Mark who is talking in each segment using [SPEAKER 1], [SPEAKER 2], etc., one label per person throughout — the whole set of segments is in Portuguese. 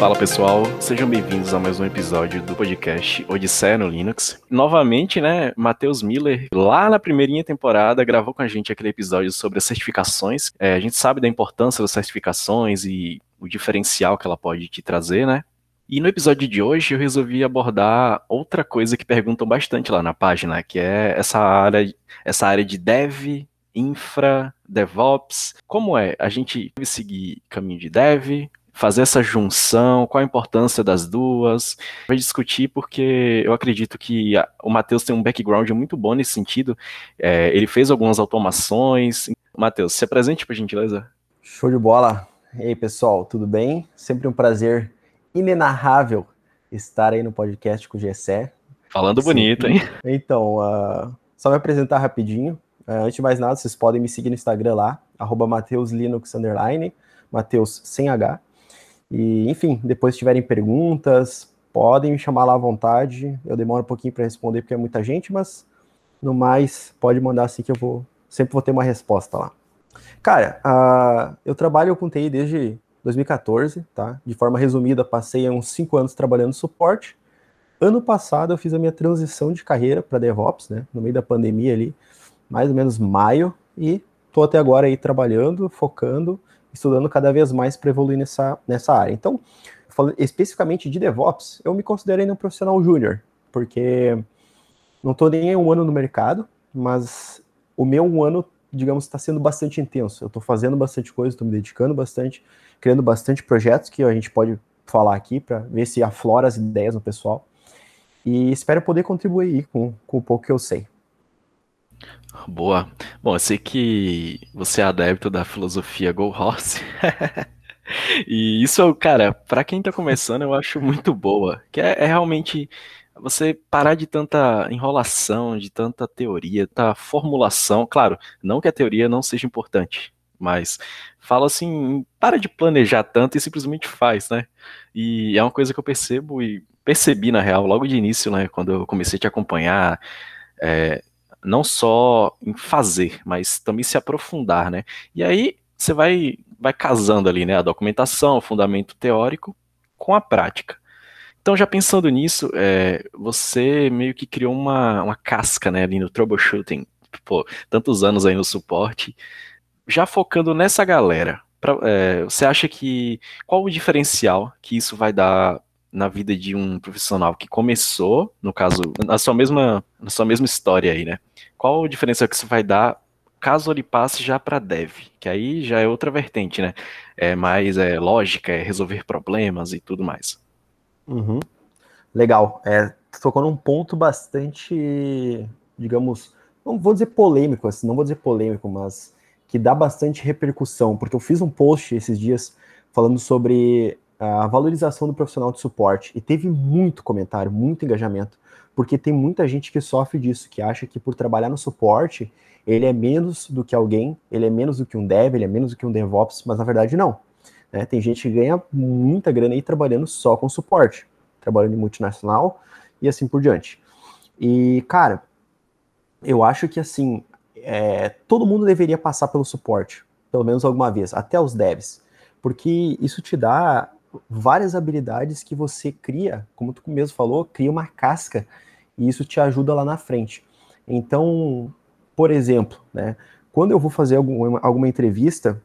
[SPEAKER 1] Fala pessoal, sejam bem-vindos a mais um episódio do podcast Odisseia no Linux. Novamente, né, Matheus Miller, lá na primeirinha temporada, gravou com a gente aquele episódio sobre as certificações. É, a gente sabe da importância das certificações e o diferencial que ela pode te trazer, né? E no episódio de hoje eu resolvi abordar outra coisa que perguntam bastante lá na página, que é essa área, essa área de dev, infra, DevOps. Como é? A gente deve seguir caminho de dev, fazer essa junção, qual a importância das duas. Vai discutir porque eu acredito que a, o Matheus tem um background muito bom nesse sentido. É, ele fez algumas automações. Matheus, se apresente, por gentileza.
[SPEAKER 2] Show de bola. E aí, pessoal, tudo bem? Sempre um prazer inenarrável estar aí no podcast com o Gessé.
[SPEAKER 1] Falando Sim. bonito, hein?
[SPEAKER 2] Então, uh, só me apresentar rapidinho. Uh, antes de mais nada, vocês podem me seguir no Instagram lá, arroba Mateuslinux, Mateus sem H. E, enfim, depois se tiverem perguntas, podem me chamar lá à vontade. Eu demoro um pouquinho para responder porque é muita gente, mas no mais, pode mandar assim que eu vou sempre vou ter uma resposta lá. Cara, uh, eu trabalho com TI desde 2014, tá? De forma resumida, passei uns 5 anos trabalhando suporte. Ano passado eu fiz a minha transição de carreira para DevOps, né? No meio da pandemia ali, mais ou menos maio, e tô até agora aí trabalhando, focando estudando cada vez mais para evoluir nessa, nessa área. Então, falando especificamente de DevOps, eu me considero ainda um profissional júnior, porque não estou nem um ano no mercado, mas o meu um ano, digamos, está sendo bastante intenso. Eu estou fazendo bastante coisa, estou me dedicando bastante, criando bastante projetos que a gente pode falar aqui para ver se aflora as ideias no pessoal. E espero poder contribuir com, com o pouco que eu sei.
[SPEAKER 1] Boa. Bom, eu sei que você é adepto da filosofia Go Horse. e isso, cara, para quem tá começando, eu acho muito boa. Que é, é, realmente você parar de tanta enrolação, de tanta teoria, tanta formulação. Claro, não que a teoria não seja importante, mas fala assim, para de planejar tanto e simplesmente faz, né? E é uma coisa que eu percebo e percebi, na real, logo de início, né, quando eu comecei a te acompanhar, é, não só em fazer, mas também se aprofundar, né? E aí você vai, vai casando ali, né? A documentação, o fundamento teórico com a prática. Então, já pensando nisso, é, você meio que criou uma, uma casca, né, ali no troubleshooting, pô, tantos anos aí no suporte, já focando nessa galera. Pra, é, você acha que qual o diferencial que isso vai dar na vida de um profissional que começou, no caso, na sua mesma, na sua mesma história aí, né? Qual a diferença que isso vai dar caso ele passe já para dev? Que aí já é outra vertente, né? É mais é, lógica, é resolver problemas e tudo mais.
[SPEAKER 2] Uhum. Legal. É, tocou num ponto bastante, digamos, não vou dizer polêmico, assim, não vou dizer polêmico, mas que dá bastante repercussão, porque eu fiz um post esses dias falando sobre a valorização do profissional de suporte e teve muito comentário, muito engajamento, porque tem muita gente que sofre disso, que acha que por trabalhar no suporte ele é menos do que alguém, ele é menos do que um dev, ele é menos do que um DevOps, mas na verdade não. Né? Tem gente que ganha muita grana aí trabalhando só com suporte, trabalhando em multinacional e assim por diante. E, cara, eu acho que assim, é, todo mundo deveria passar pelo suporte, pelo menos alguma vez, até os devs, porque isso te dá várias habilidades que você cria, como tu mesmo falou, cria uma casca e isso te ajuda lá na frente. Então, por exemplo, né, quando eu vou fazer alguma, alguma entrevista,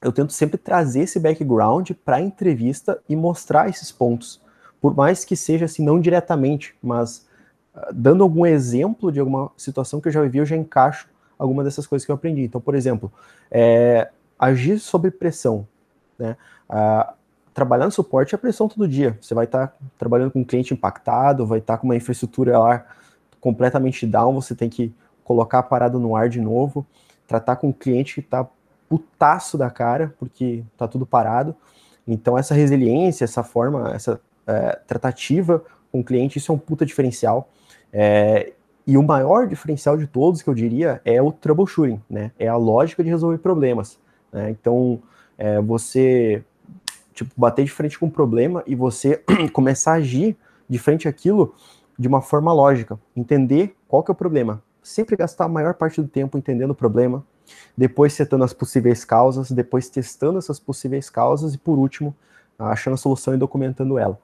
[SPEAKER 2] eu tento sempre trazer esse background para a entrevista e mostrar esses pontos, por mais que seja assim não diretamente, mas uh, dando algum exemplo de alguma situação que eu já vivi, eu já encaixo alguma dessas coisas que eu aprendi. Então, por exemplo, é, agir sob pressão, né? Uh, trabalhar no suporte é pressão todo dia. Você vai estar tá trabalhando com um cliente impactado, vai estar tá com uma infraestrutura lá completamente down, você tem que colocar a parada no ar de novo, tratar com um cliente que está putaço da cara, porque está tudo parado. Então, essa resiliência, essa forma, essa é, tratativa com o cliente, isso é um puta diferencial. É, e o maior diferencial de todos, que eu diria, é o troubleshooting, né? É a lógica de resolver problemas. Né? Então, é, você tipo, bater de frente com um problema e você começar a agir de frente àquilo de uma forma lógica, entender qual que é o problema. Sempre gastar a maior parte do tempo entendendo o problema, depois setando as possíveis causas, depois testando essas possíveis causas e por último, achando a solução e documentando ela.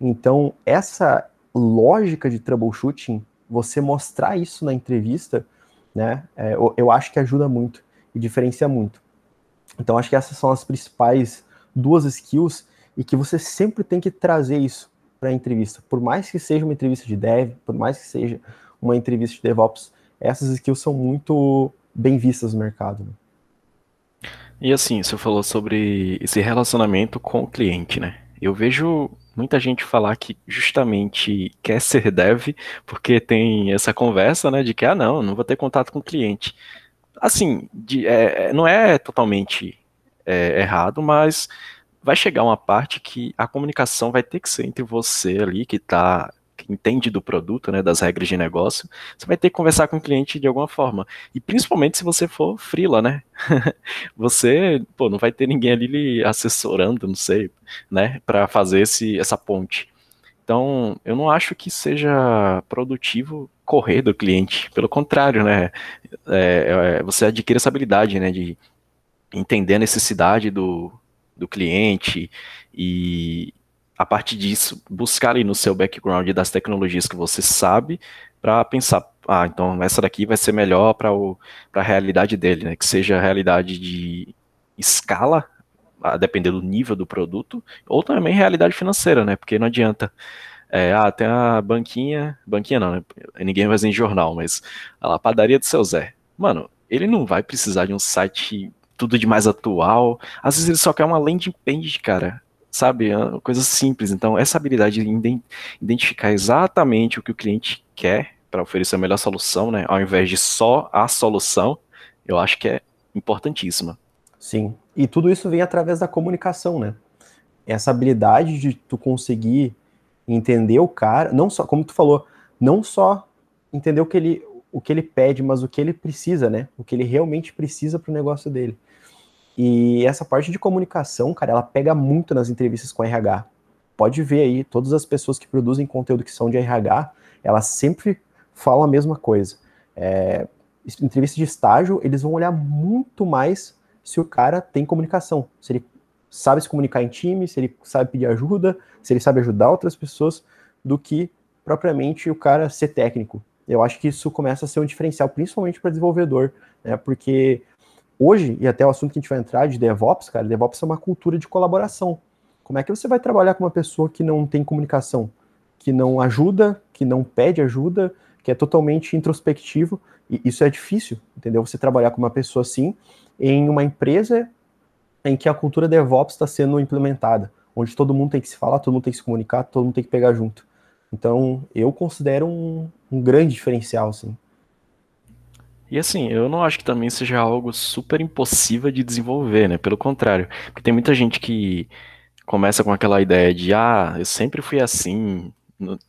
[SPEAKER 2] Então, essa lógica de troubleshooting, você mostrar isso na entrevista, né, é, eu, acho que ajuda muito e diferencia muito. Então, acho que essas são as principais duas skills e que você sempre tem que trazer isso para a entrevista. Por mais que seja uma entrevista de dev, por mais que seja uma entrevista de DevOps, essas skills são muito bem vistas no mercado. Né?
[SPEAKER 1] E assim, você falou sobre esse relacionamento com o cliente, né? Eu vejo muita gente falar que justamente quer ser dev porque tem essa conversa, né, de que, ah, não, não vou ter contato com o cliente. Assim, de, é, é não é totalmente é, errado, mas vai chegar uma parte que a comunicação vai ter que ser entre você ali, que está que entende do produto, né, das regras de negócio, você vai ter que conversar com o cliente de alguma forma. E principalmente se você for freela, né? você, pô, não vai ter ninguém ali lhe assessorando, não sei, né, para fazer esse, essa ponte. Então, eu não acho que seja produtivo correr do cliente. Pelo contrário, né? É, é, você adquire essa habilidade, né, de entender a necessidade do, do cliente e, a partir disso, buscar ali no seu background das tecnologias que você sabe, para pensar, ah, então essa daqui vai ser melhor para a realidade dele, né? Que seja a realidade de escala, a depender do nível do produto, ou também realidade financeira, né? Porque não adianta. É, ah, tem a banquinha, banquinha não, né? Ninguém vai em jornal, mas a padaria do seu Zé. Mano, ele não vai precisar de um site tudo de mais atual. Às vezes ele só quer uma landing page, cara sabe? Coisas simples. Então, essa habilidade de identificar exatamente o que o cliente quer para oferecer a melhor solução, né? Ao invés de só a solução, eu acho que é importantíssima.
[SPEAKER 2] Sim. E tudo isso vem através da comunicação, né? Essa habilidade de tu conseguir entender o cara, não só, como tu falou, não só entender o que ele, o que ele pede, mas o que ele precisa, né? O que ele realmente precisa para o negócio dele. E essa parte de comunicação, cara, ela pega muito nas entrevistas com RH. Pode ver aí, todas as pessoas que produzem conteúdo que são de RH, elas sempre falam a mesma coisa. É, entrevista de estágio, eles vão olhar muito mais se o cara tem comunicação, se ele sabe se comunicar em time, se ele sabe pedir ajuda, se ele sabe ajudar outras pessoas, do que propriamente o cara ser técnico. Eu acho que isso começa a ser um diferencial, principalmente para desenvolvedor, né? Porque hoje, e até o assunto que a gente vai entrar de DevOps, cara, DevOps é uma cultura de colaboração. Como é que você vai trabalhar com uma pessoa que não tem comunicação, que não ajuda, que não pede ajuda, que é totalmente introspectivo? E isso é difícil, entendeu? Você trabalhar com uma pessoa assim em uma empresa em que a cultura DevOps está sendo implementada, onde todo mundo tem que se falar, todo mundo tem que se comunicar, todo mundo tem que pegar junto. Então, eu considero um, um grande diferencial, assim.
[SPEAKER 1] E assim, eu não acho que também seja algo super impossível de desenvolver, né? Pelo contrário. Porque tem muita gente que começa com aquela ideia de, ah, eu sempre fui assim,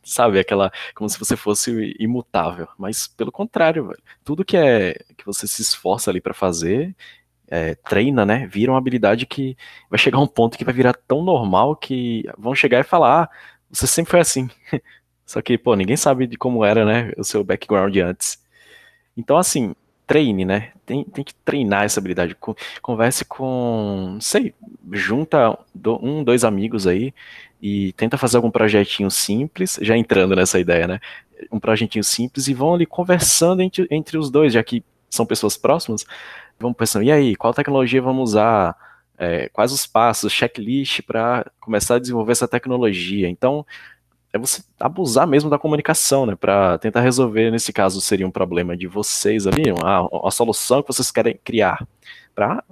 [SPEAKER 1] sabe? Aquela, como se você fosse imutável. Mas pelo contrário. Tudo que é que você se esforça ali para fazer, é, treina, né? Vira uma habilidade que vai chegar a um ponto que vai virar tão normal que vão chegar e falar, ah, você sempre foi assim. Só que, pô, ninguém sabe de como era, né? O seu background antes. Então, assim, treine, né? Tem, tem que treinar essa habilidade. Converse com, não sei, junta um, dois amigos aí e tenta fazer algum projetinho simples, já entrando nessa ideia, né? Um projetinho simples e vão ali conversando entre, entre os dois, já que são pessoas próximas, vão pensando, e aí, qual tecnologia vamos usar? É, quais os passos, checklist para começar a desenvolver essa tecnologia? Então, é você abusar mesmo da comunicação, né? Para tentar resolver, nesse caso, seria um problema de vocês ali, a, solução que vocês querem criar. Para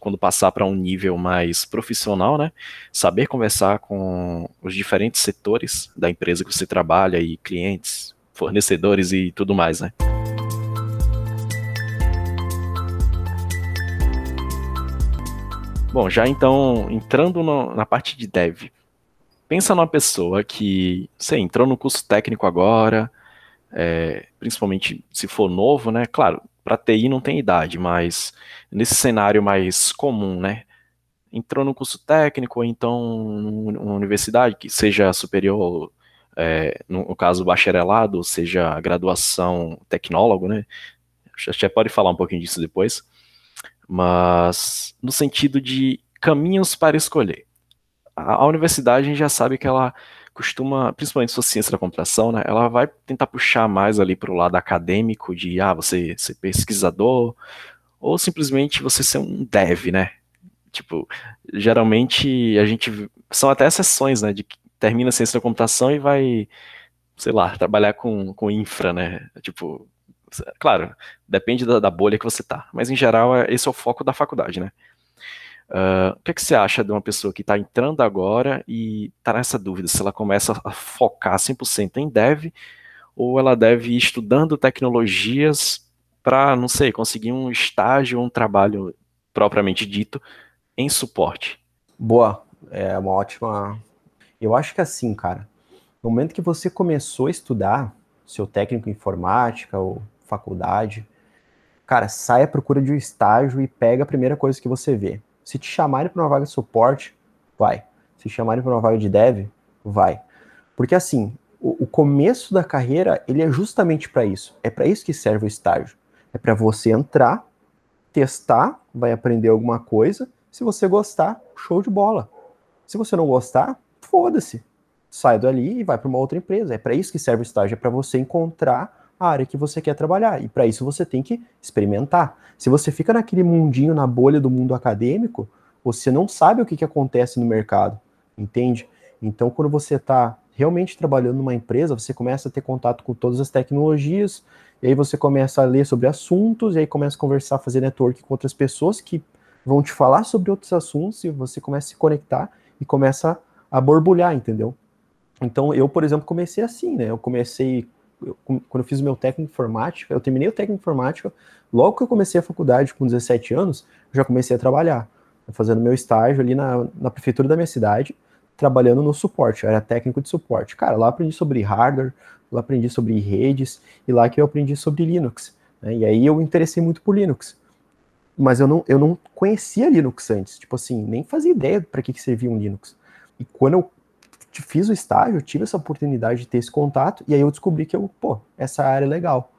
[SPEAKER 1] quando passar para um nível mais profissional, né? Saber conversar com os diferentes setores da empresa que você trabalha e clientes, fornecedores e tudo mais, né? Bom, já então entrando no, na parte de dev, pensa numa pessoa que, sei, entrou no curso técnico agora, é, principalmente se for novo, né? Claro, para TI não tem idade, mas nesse cenário mais comum, né? Entrou no curso técnico, ou então numa universidade que seja superior é, no, caso bacharelado, seja graduação tecnólogo, né? Já pode falar um pouquinho disso depois, mas no sentido de caminhos para escolher. A, universidade a gente já sabe que ela costuma, principalmente sua ciência da computação, né, ela vai tentar puxar mais ali para o lado acadêmico de, ah, você ser pesquisador, ou simplesmente você ser um dev, né? Tipo, geralmente a gente, são até exceções, né, de que termina a ciência da computação e vai, sei lá, trabalhar com, com infra, né? Tipo, claro, depende da, da bolha que você tá, mas em geral é, esse é o foco da faculdade, né? Uh, o que, é que, você acha de uma pessoa que está entrando agora e está nessa dúvida se ela começa a focar 100% em dev ou ela deve ir estudando tecnologias para, não sei, conseguir um estágio, um trabalho propriamente dito em suporte?
[SPEAKER 2] Boa, é uma ótima. Eu acho que assim, cara, no momento que você começou a estudar seu técnico em informática ou faculdade, cara, sai à procura de um estágio e pega a primeira coisa que você vê se te chamarem para uma vaga de suporte, vai. Se chamarem para uma vaga de dev, vai. Porque assim, o, o começo da carreira, ele é justamente para isso. É para isso que serve o estágio. É para você entrar, testar, vai aprender alguma coisa. Se você gostar, show de bola. Se você não gostar, foda-se. Sai dali e vai para uma outra empresa. É para isso que serve o estágio, é para você encontrar a área que você quer trabalhar. E para isso você tem que experimentar. Se você fica naquele mundinho, na bolha do mundo acadêmico, você não sabe o que, que acontece no mercado, entende? Então, quando você está realmente trabalhando numa empresa, você começa a ter contato com todas as tecnologias, e aí você começa a ler sobre assuntos, e aí começa a conversar, fazer network com outras pessoas que vão te falar sobre outros assuntos, e você começa a se conectar e começa a borbulhar, entendeu? Então, eu, por exemplo, comecei assim, né? Eu comecei eu, quando eu fiz o meu técnico informática, eu terminei o técnico informática, logo que eu comecei a faculdade com 17 anos, já comecei a trabalhar, fazendo meu estágio ali na, na prefeitura da minha cidade, trabalhando no suporte, eu era técnico de suporte. Cara, lá aprendi sobre hardware, lá aprendi sobre redes, e lá que eu aprendi sobre Linux. Né? E aí eu interessei muito por Linux. Mas eu não, eu não conhecia Linux antes, tipo assim, nem fazia ideia para que, que servia um Linux. E quando eu fiz o estágio, tive essa oportunidade de ter esse contato, e aí eu descobri que eu, pô, essa área é legal,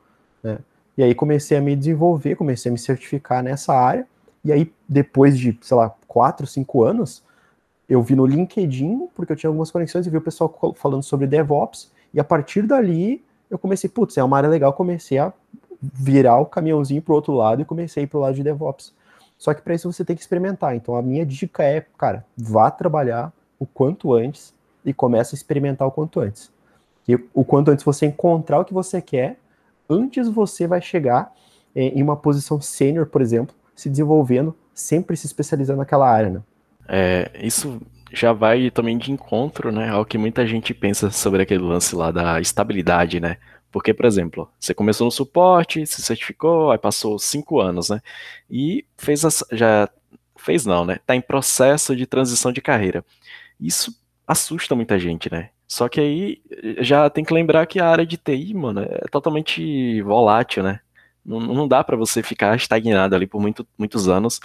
[SPEAKER 2] né? E aí comecei a me desenvolver, comecei a me certificar nessa área, e aí depois de, sei lá, quatro, cinco anos, eu vi no LinkedIn, porque eu tinha algumas conexões, e vi o pessoal falando sobre DevOps, e a partir dali eu comecei, putz, é uma área legal, comecei a virar o caminhãozinho pro outro lado e comecei a ir pro lado de DevOps. Só que para isso você tem que experimentar. Então a minha dica é, cara, vá trabalhar o quanto antes, e começa a experimentar o quanto antes. E o quanto antes você encontrar o que você quer, antes você vai chegar é, em uma posição sênior, por exemplo, se desenvolvendo, sempre se especializando naquela área, né?
[SPEAKER 1] É, isso já vai também de encontro, né, ao que muita gente pensa sobre aquele lance lá da estabilidade, né? Porque, por exemplo, você começou no suporte, se certificou, aí passou cinco anos, né? E fez as, já fez não, né? Tá em processo de transição de carreira. Isso assusta muita gente, né? Só que aí já tem que lembrar que a área de TI, mano, é totalmente volátil, né? Não, não dá para você ficar estagnado ali por muito, muitos anos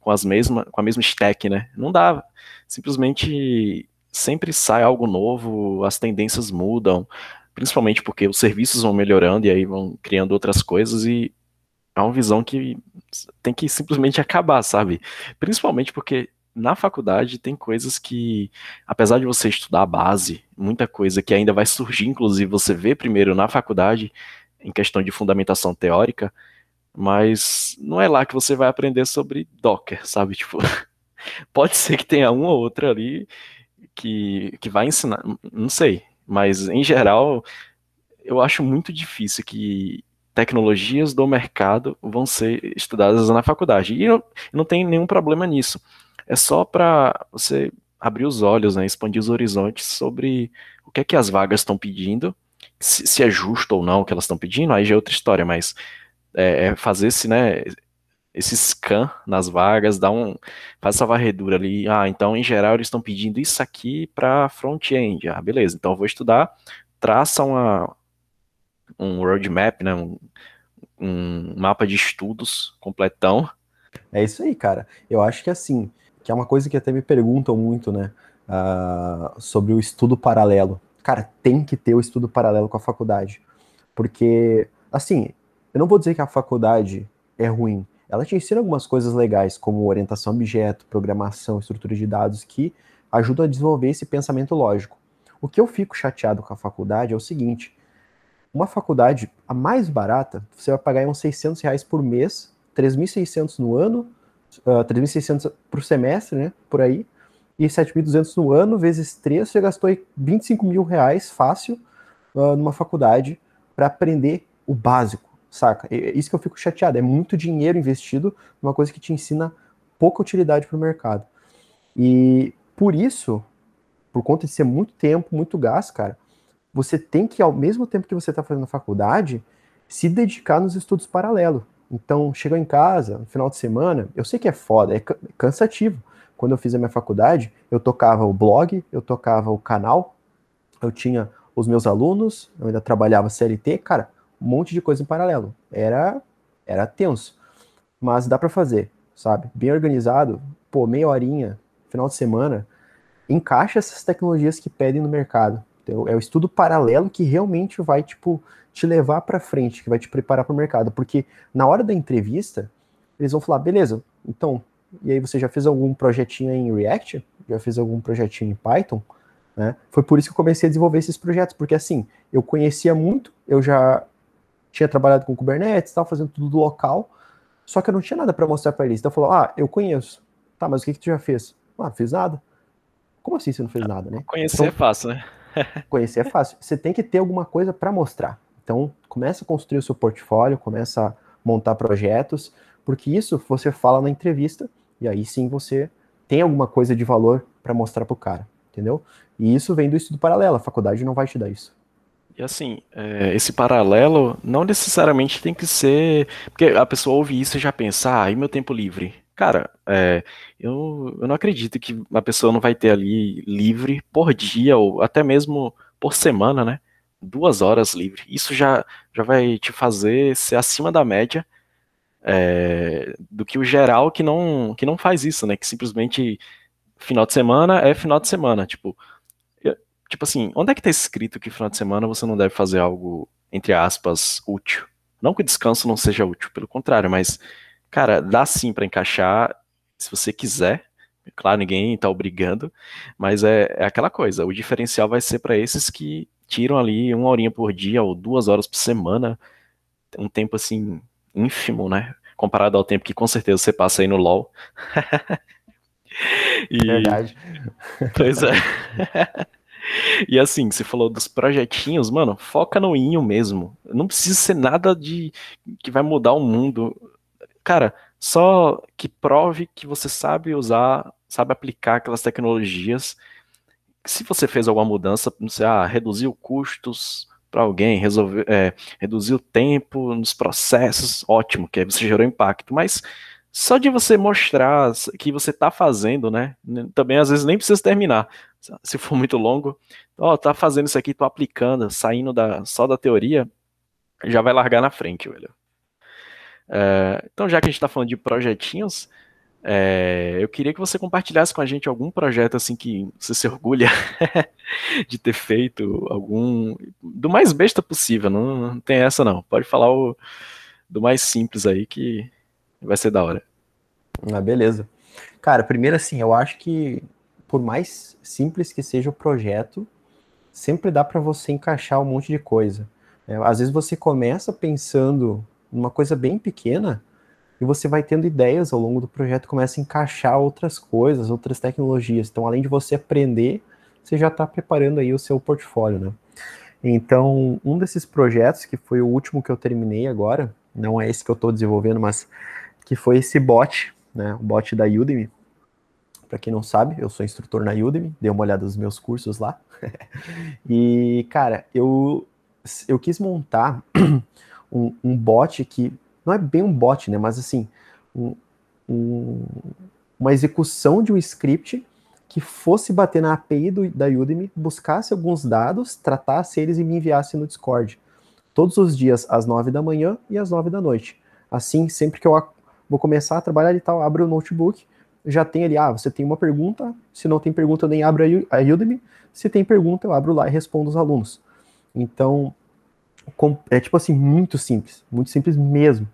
[SPEAKER 1] com, as mesma, com a mesma stack, né? Não dá. Simplesmente sempre sai algo novo, as tendências mudam, principalmente porque os serviços vão melhorando e aí vão criando outras coisas e é uma visão que tem que simplesmente acabar, sabe? Principalmente porque na faculdade tem coisas que, apesar de você estudar a base, muita coisa que ainda vai surgir, inclusive você vê primeiro na faculdade, em questão de fundamentação teórica, mas não é lá que você vai aprender sobre Docker, sabe? Tipo, pode ser que tenha uma ou outra ali que, que vai ensinar, não sei, mas em geral eu acho muito difícil que tecnologias do mercado vão ser estudadas na faculdade. E não, não tem nenhum problema nisso é só para você abrir os olhos, né, expandir os horizontes sobre o que é que as vagas estão pedindo, se, se, é justo ou não o que elas estão pedindo, aí já é outra história, mas é, é fazer esse, né, esse scan nas vagas, dá um, faz essa varredura ali, ah, então em geral eles estão pedindo isso aqui para front-end, ah, beleza, então eu vou estudar, traça uma, um roadmap, né, um, um mapa de estudos completão.
[SPEAKER 2] É isso aí, cara. Eu acho que assim, que é uma coisa que até me perguntam muito, né, uh, sobre o estudo paralelo. cara, tem que ter o estudo paralelo com a faculdade. Porque, assim, eu não vou dizer que a faculdade é ruim. Ela te ensina algumas coisas legais, como orientação a objeto, programação, estrutura de dados, que ajudam a desenvolver esse pensamento lógico. O que eu fico chateado com a faculdade é o seguinte: uma faculdade, a mais barata, você vai pagar uns 600 reais por mês, 3.600 no ano, uh, ah, 3.600 por semestre, né, por aí, e 7.200 no ano, vezes 3, você gastou 25 mil reais fácil uh, numa faculdade para aprender o básico, saca? É isso que eu fico chateado, é muito dinheiro investido numa coisa que te ensina pouca utilidade para o mercado. E por isso, por conta de ser muito tempo, muito gasto, cara, você tem que, ao mesmo tempo que você está fazendo a faculdade, se dedicar nos estudos paralelos. Então, chegou em casa, no final de semana, eu sei que é foda, é cansativo. Quando eu fiz a minha faculdade, eu tocava o blog, eu tocava o canal, eu tinha os meus alunos, eu ainda trabalhava CLT, cara, um monte de coisa em paralelo. Era, era tenso. Mas dá para fazer, sabe? Bem organizado, pô, meia horinha, final de semana, encaixa essas tecnologias que pedem no mercado. Então, é o estudo paralelo que realmente vai, tipo, te levar para frente, que vai te preparar para o mercado. Porque na hora da entrevista, eles vão falar, beleza, então, e aí você já fez algum projetinho em React? Já fez algum projetinho em Python? Né? Foi por isso que eu comecei a desenvolver esses projetos, porque assim, eu conhecia muito, eu já tinha trabalhado com Kubernetes, estava fazendo tudo do local, só que eu não tinha nada para mostrar para eles. Então eu falou, ah, eu conheço. Tá, mas o que, que tu já fez? Ah, não fiz nada. Como assim você não fez nada, né?
[SPEAKER 1] Conhecer então, é fácil, né?
[SPEAKER 2] Conhecer é fácil. Você tem que ter alguma coisa para mostrar. Então, começa a construir o seu portfólio, começa a montar projetos, porque isso você fala na entrevista e aí sim você tem alguma coisa de valor para mostrar para o cara, entendeu? E isso vem do estudo paralelo, a faculdade não vai te dar isso.
[SPEAKER 1] E assim, é, esse paralelo não necessariamente tem que ser. Porque a pessoa ouve isso e já pensa, ah, e meu tempo livre? Cara, é, eu, eu não acredito que a pessoa não vai ter ali livre por dia, ou até mesmo por semana, né? Duas horas livre. Isso já, já vai te fazer ser acima da média é, do que o geral que não, que não faz isso, né? Que simplesmente final de semana é final de semana. Tipo, tipo assim, onde é que tá escrito que final de semana você não deve fazer algo, entre aspas, útil? Não que o descanso não seja útil, pelo contrário, mas Cara, dá sim para encaixar, se você quiser. Claro, ninguém tá obrigando, mas é, é aquela coisa. O diferencial vai ser para esses que tiram ali uma horinha por dia ou duas horas por semana, um tempo assim ínfimo, né? Comparado ao tempo que com certeza você passa aí no LoL.
[SPEAKER 2] e... Verdade.
[SPEAKER 1] Pois é. E assim, você falou dos projetinhos, mano, foca no inho mesmo. Não precisa ser nada de que vai mudar o mundo cara, só que prove que você sabe usar, sabe aplicar aquelas tecnologias. Se você fez alguma mudança, não sei, ah, reduziu custos para alguém, resolver, é, o tempo nos processos, ótimo, que aí você gerou impacto. Mas só de você mostrar que você está fazendo, né? Também às vezes nem precisa terminar. Se for muito longo, ó, oh, tá fazendo isso aqui, tô aplicando, saindo da, só da teoria, já vai largar na frente, velho. É, então, já que a gente está falando de projetinhos, é, eu queria que você compartilhasse com a gente algum projeto assim que você se orgulha de ter feito, algum do mais besta possível. Não, não tem essa não. Pode falar o, do mais simples aí que vai ser da hora.
[SPEAKER 2] Ah, beleza. Cara, primeiro assim, eu acho que por mais simples que seja o projeto, sempre dá para você encaixar um monte de coisa. É, às vezes você começa pensando uma coisa bem pequena, e você vai tendo ideias ao longo do projeto, começa a encaixar outras coisas, outras tecnologias. Então, além de você aprender, você já está preparando aí o seu portfólio, né? Então, um desses projetos, que foi o último que eu terminei agora, não é esse que eu estou desenvolvendo, mas que foi esse bot, né? O bot da Udemy. Para quem não sabe, eu sou instrutor na Udemy, dei uma olhada nos meus cursos lá. e, cara, eu, eu quis montar um, um bot que não é bem um bot, né? Mas assim, um, um, uma execução de um script que fosse bater na API do, da Udemy, buscasse alguns dados, tratasse eles e me enviasse no Discord. Todos os dias, às nove da manhã e às nove da noite. Assim, sempre que eu vou começar a trabalhar e tal, abro o notebook, já tem ali, ah, você tem uma pergunta, se não tem pergunta, eu nem abro a Udemy, Se tem pergunta, eu abro lá e respondo os alunos. Então, é tipo assim, muito simples, muito simples mesmo.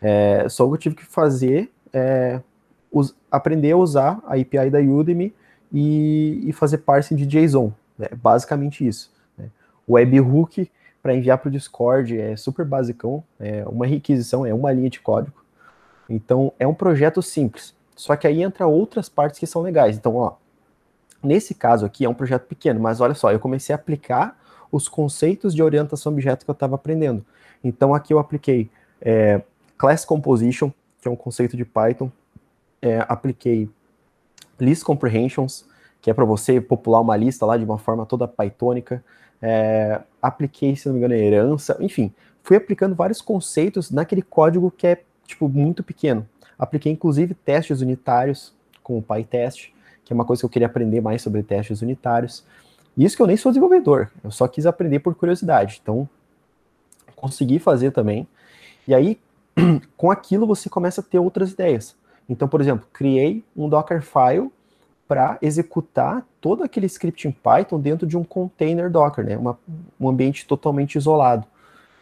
[SPEAKER 2] É, só que eu tive que fazer é, us, aprender a usar a API da Udemy e, e fazer parsing de JSON. Né? Basicamente isso. Né? Webhook para enviar para o Discord é super basicão, é uma requisição, é uma linha de código. Então é um projeto simples. Só que aí entra outras partes que são legais. Então, ó, nesse caso aqui é um projeto pequeno, mas olha só, eu comecei a aplicar os conceitos de orientação objeto que eu estava aprendendo. Então aqui eu apliquei é, Class Composition, que é um conceito de Python, é, apliquei List Comprehensions, que é para você popular uma lista lá de uma forma toda pythônica, é, apliquei, se não me engano, herança, enfim, fui aplicando vários conceitos naquele código que é, tipo, muito pequeno. Apliquei, inclusive, testes unitários com o PyTest, que é uma coisa que eu queria aprender mais sobre testes unitários. Isso que eu nem sou desenvolvedor, eu só quis aprender por curiosidade. Então, consegui fazer também. E aí, com aquilo, você começa a ter outras ideias. Então, por exemplo, criei um Dockerfile para executar todo aquele script em Python dentro de um container Docker, né? Uma, um ambiente totalmente isolado.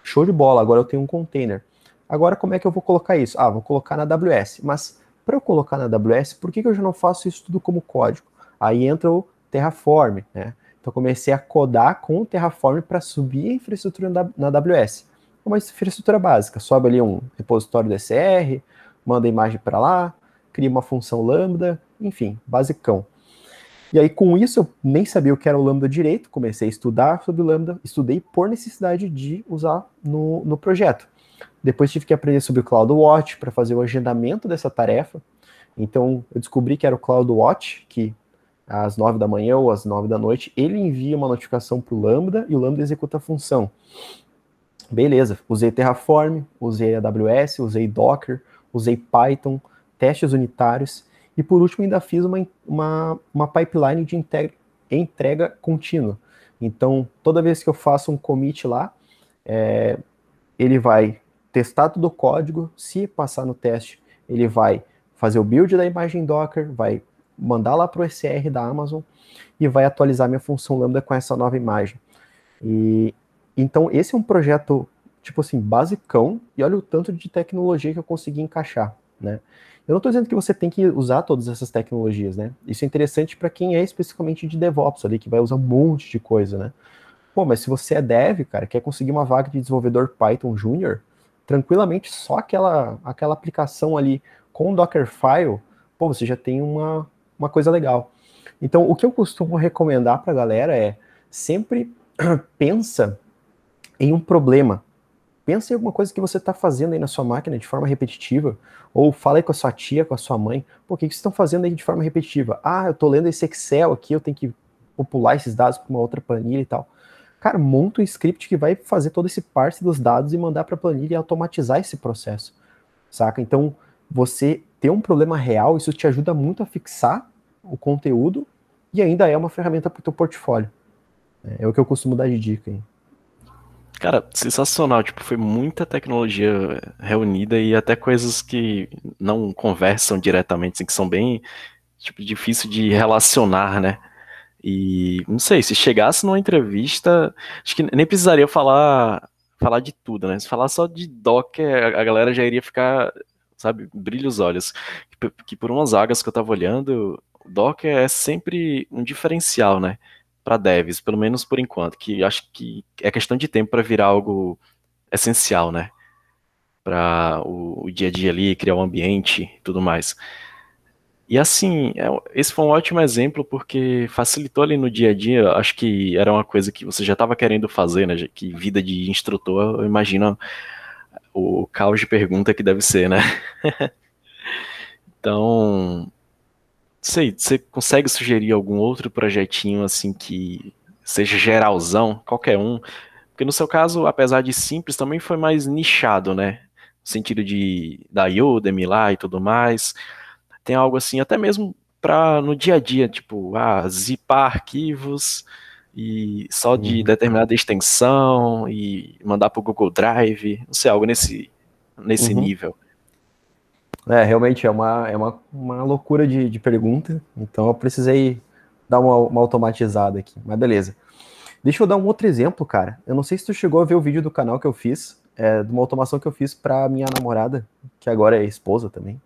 [SPEAKER 2] Show de bola, agora eu tenho um container. Agora, como é que eu vou colocar isso? Ah, vou colocar na AWS. Mas para eu colocar na AWS, por que, que eu já não faço isso tudo como código? Aí entra o Terraform, né? Então comecei a codar com o Terraform para subir a infraestrutura na AWS. Uma infraestrutura básica, sobe ali um repositório DCR, manda a imagem para lá, cria uma função lambda, enfim, basicão. E aí com isso eu nem sabia o que era o lambda direito, comecei a estudar sobre lambda, estudei por necessidade de usar no, no projeto. Depois tive que aprender sobre o CloudWatch para fazer o agendamento dessa tarefa. Então eu descobri que era o CloudWatch, que às 9 da manhã ou às 9 da noite, ele envia uma notificação para o Lambda e o Lambda executa a função. Beleza, usei Terraform, usei AWS, usei Docker, usei Python, testes unitários e por último ainda fiz uma, uma, uma pipeline de entrega, contínua. Então, toda vez que eu faço um commit lá, é, ele vai testar todo o código, se passar no teste, ele vai fazer o build da imagem Docker, vai mandar lá para o ECR da Amazon e vai atualizar minha função Lambda com essa nova imagem. E então esse é um projeto tipo assim basicão e olha o tanto de tecnologia que eu consegui encaixar, né? Eu não estou dizendo que você tem que usar todas essas tecnologias, né? Isso é interessante para quem é especificamente de DevOps ali, que vai usar um monte de coisa, né? Pô, mas se você é dev, cara, quer conseguir uma vaga de desenvolvedor Python Júnior, tranquilamente só aquela, aquela aplicação ali com Dockerfile, pô, você já tem uma, uma coisa legal. Então, o que eu costumo recomendar para a galera é sempre pensa em um problema. Pensa em alguma coisa que você está fazendo aí na sua máquina de forma repetitiva, ou fala aí com a sua tia, com a sua mãe, por que, que vocês estão fazendo aí de forma repetitiva? Ah, eu estou lendo esse Excel aqui, eu tenho que popular esses dados para uma outra planilha e tal. Cara, monta um script que vai fazer todo esse parse dos dados e mandar para a planilha e automatizar esse processo, saca? Então, você ter um problema real, isso te ajuda muito a fixar o conteúdo e ainda é uma ferramenta para o teu portfólio. É, é, o que eu costumo dar de dica aí.
[SPEAKER 1] Cara, sensacional. Tipo, foi muita tecnologia reunida e até coisas que não conversam diretamente, assim, que são bem tipo, difícil de relacionar, né? E não sei, se chegasse numa entrevista, acho que nem precisaria falar falar de tudo, né? Se falar só de Docker, a galera já iria ficar, sabe, brilha os olhos. Que, por umas vagas que eu tava olhando, o Docker é sempre um diferencial, né? Para devs, pelo menos por enquanto, que acho que é questão de tempo para virar algo essencial, né? Para o, o, dia a dia ali, criar um ambiente e tudo mais. E assim, é, esse foi um ótimo exemplo porque facilitou ali no dia a dia. Acho que era uma coisa que você já estava querendo fazer, né? Que vida de instrutor, eu imagino o caos de pergunta que deve ser, né? então, sei, você consegue sugerir algum outro projetinho assim que seja geralzão, qualquer um? Porque no seu caso, apesar de simples, também foi mais nichado, né? No sentido de da Udemy lá e tudo mais. Tem algo assim, até mesmo para no dia a dia, tipo, ah, zipar arquivos e só de uhum. determinada extensão e mandar para o Google Drive, não sei, algo nesse, nesse uhum. nível.
[SPEAKER 2] É, realmente é uma, é uma, uma loucura de, de pergunta, então eu precisei dar uma, uma automatizada aqui, mas beleza. Deixa eu dar um outro exemplo, cara. Eu não sei se tu chegou a ver o vídeo do canal que eu fiz, é, de uma automação que eu fiz para minha namorada, que agora é esposa também.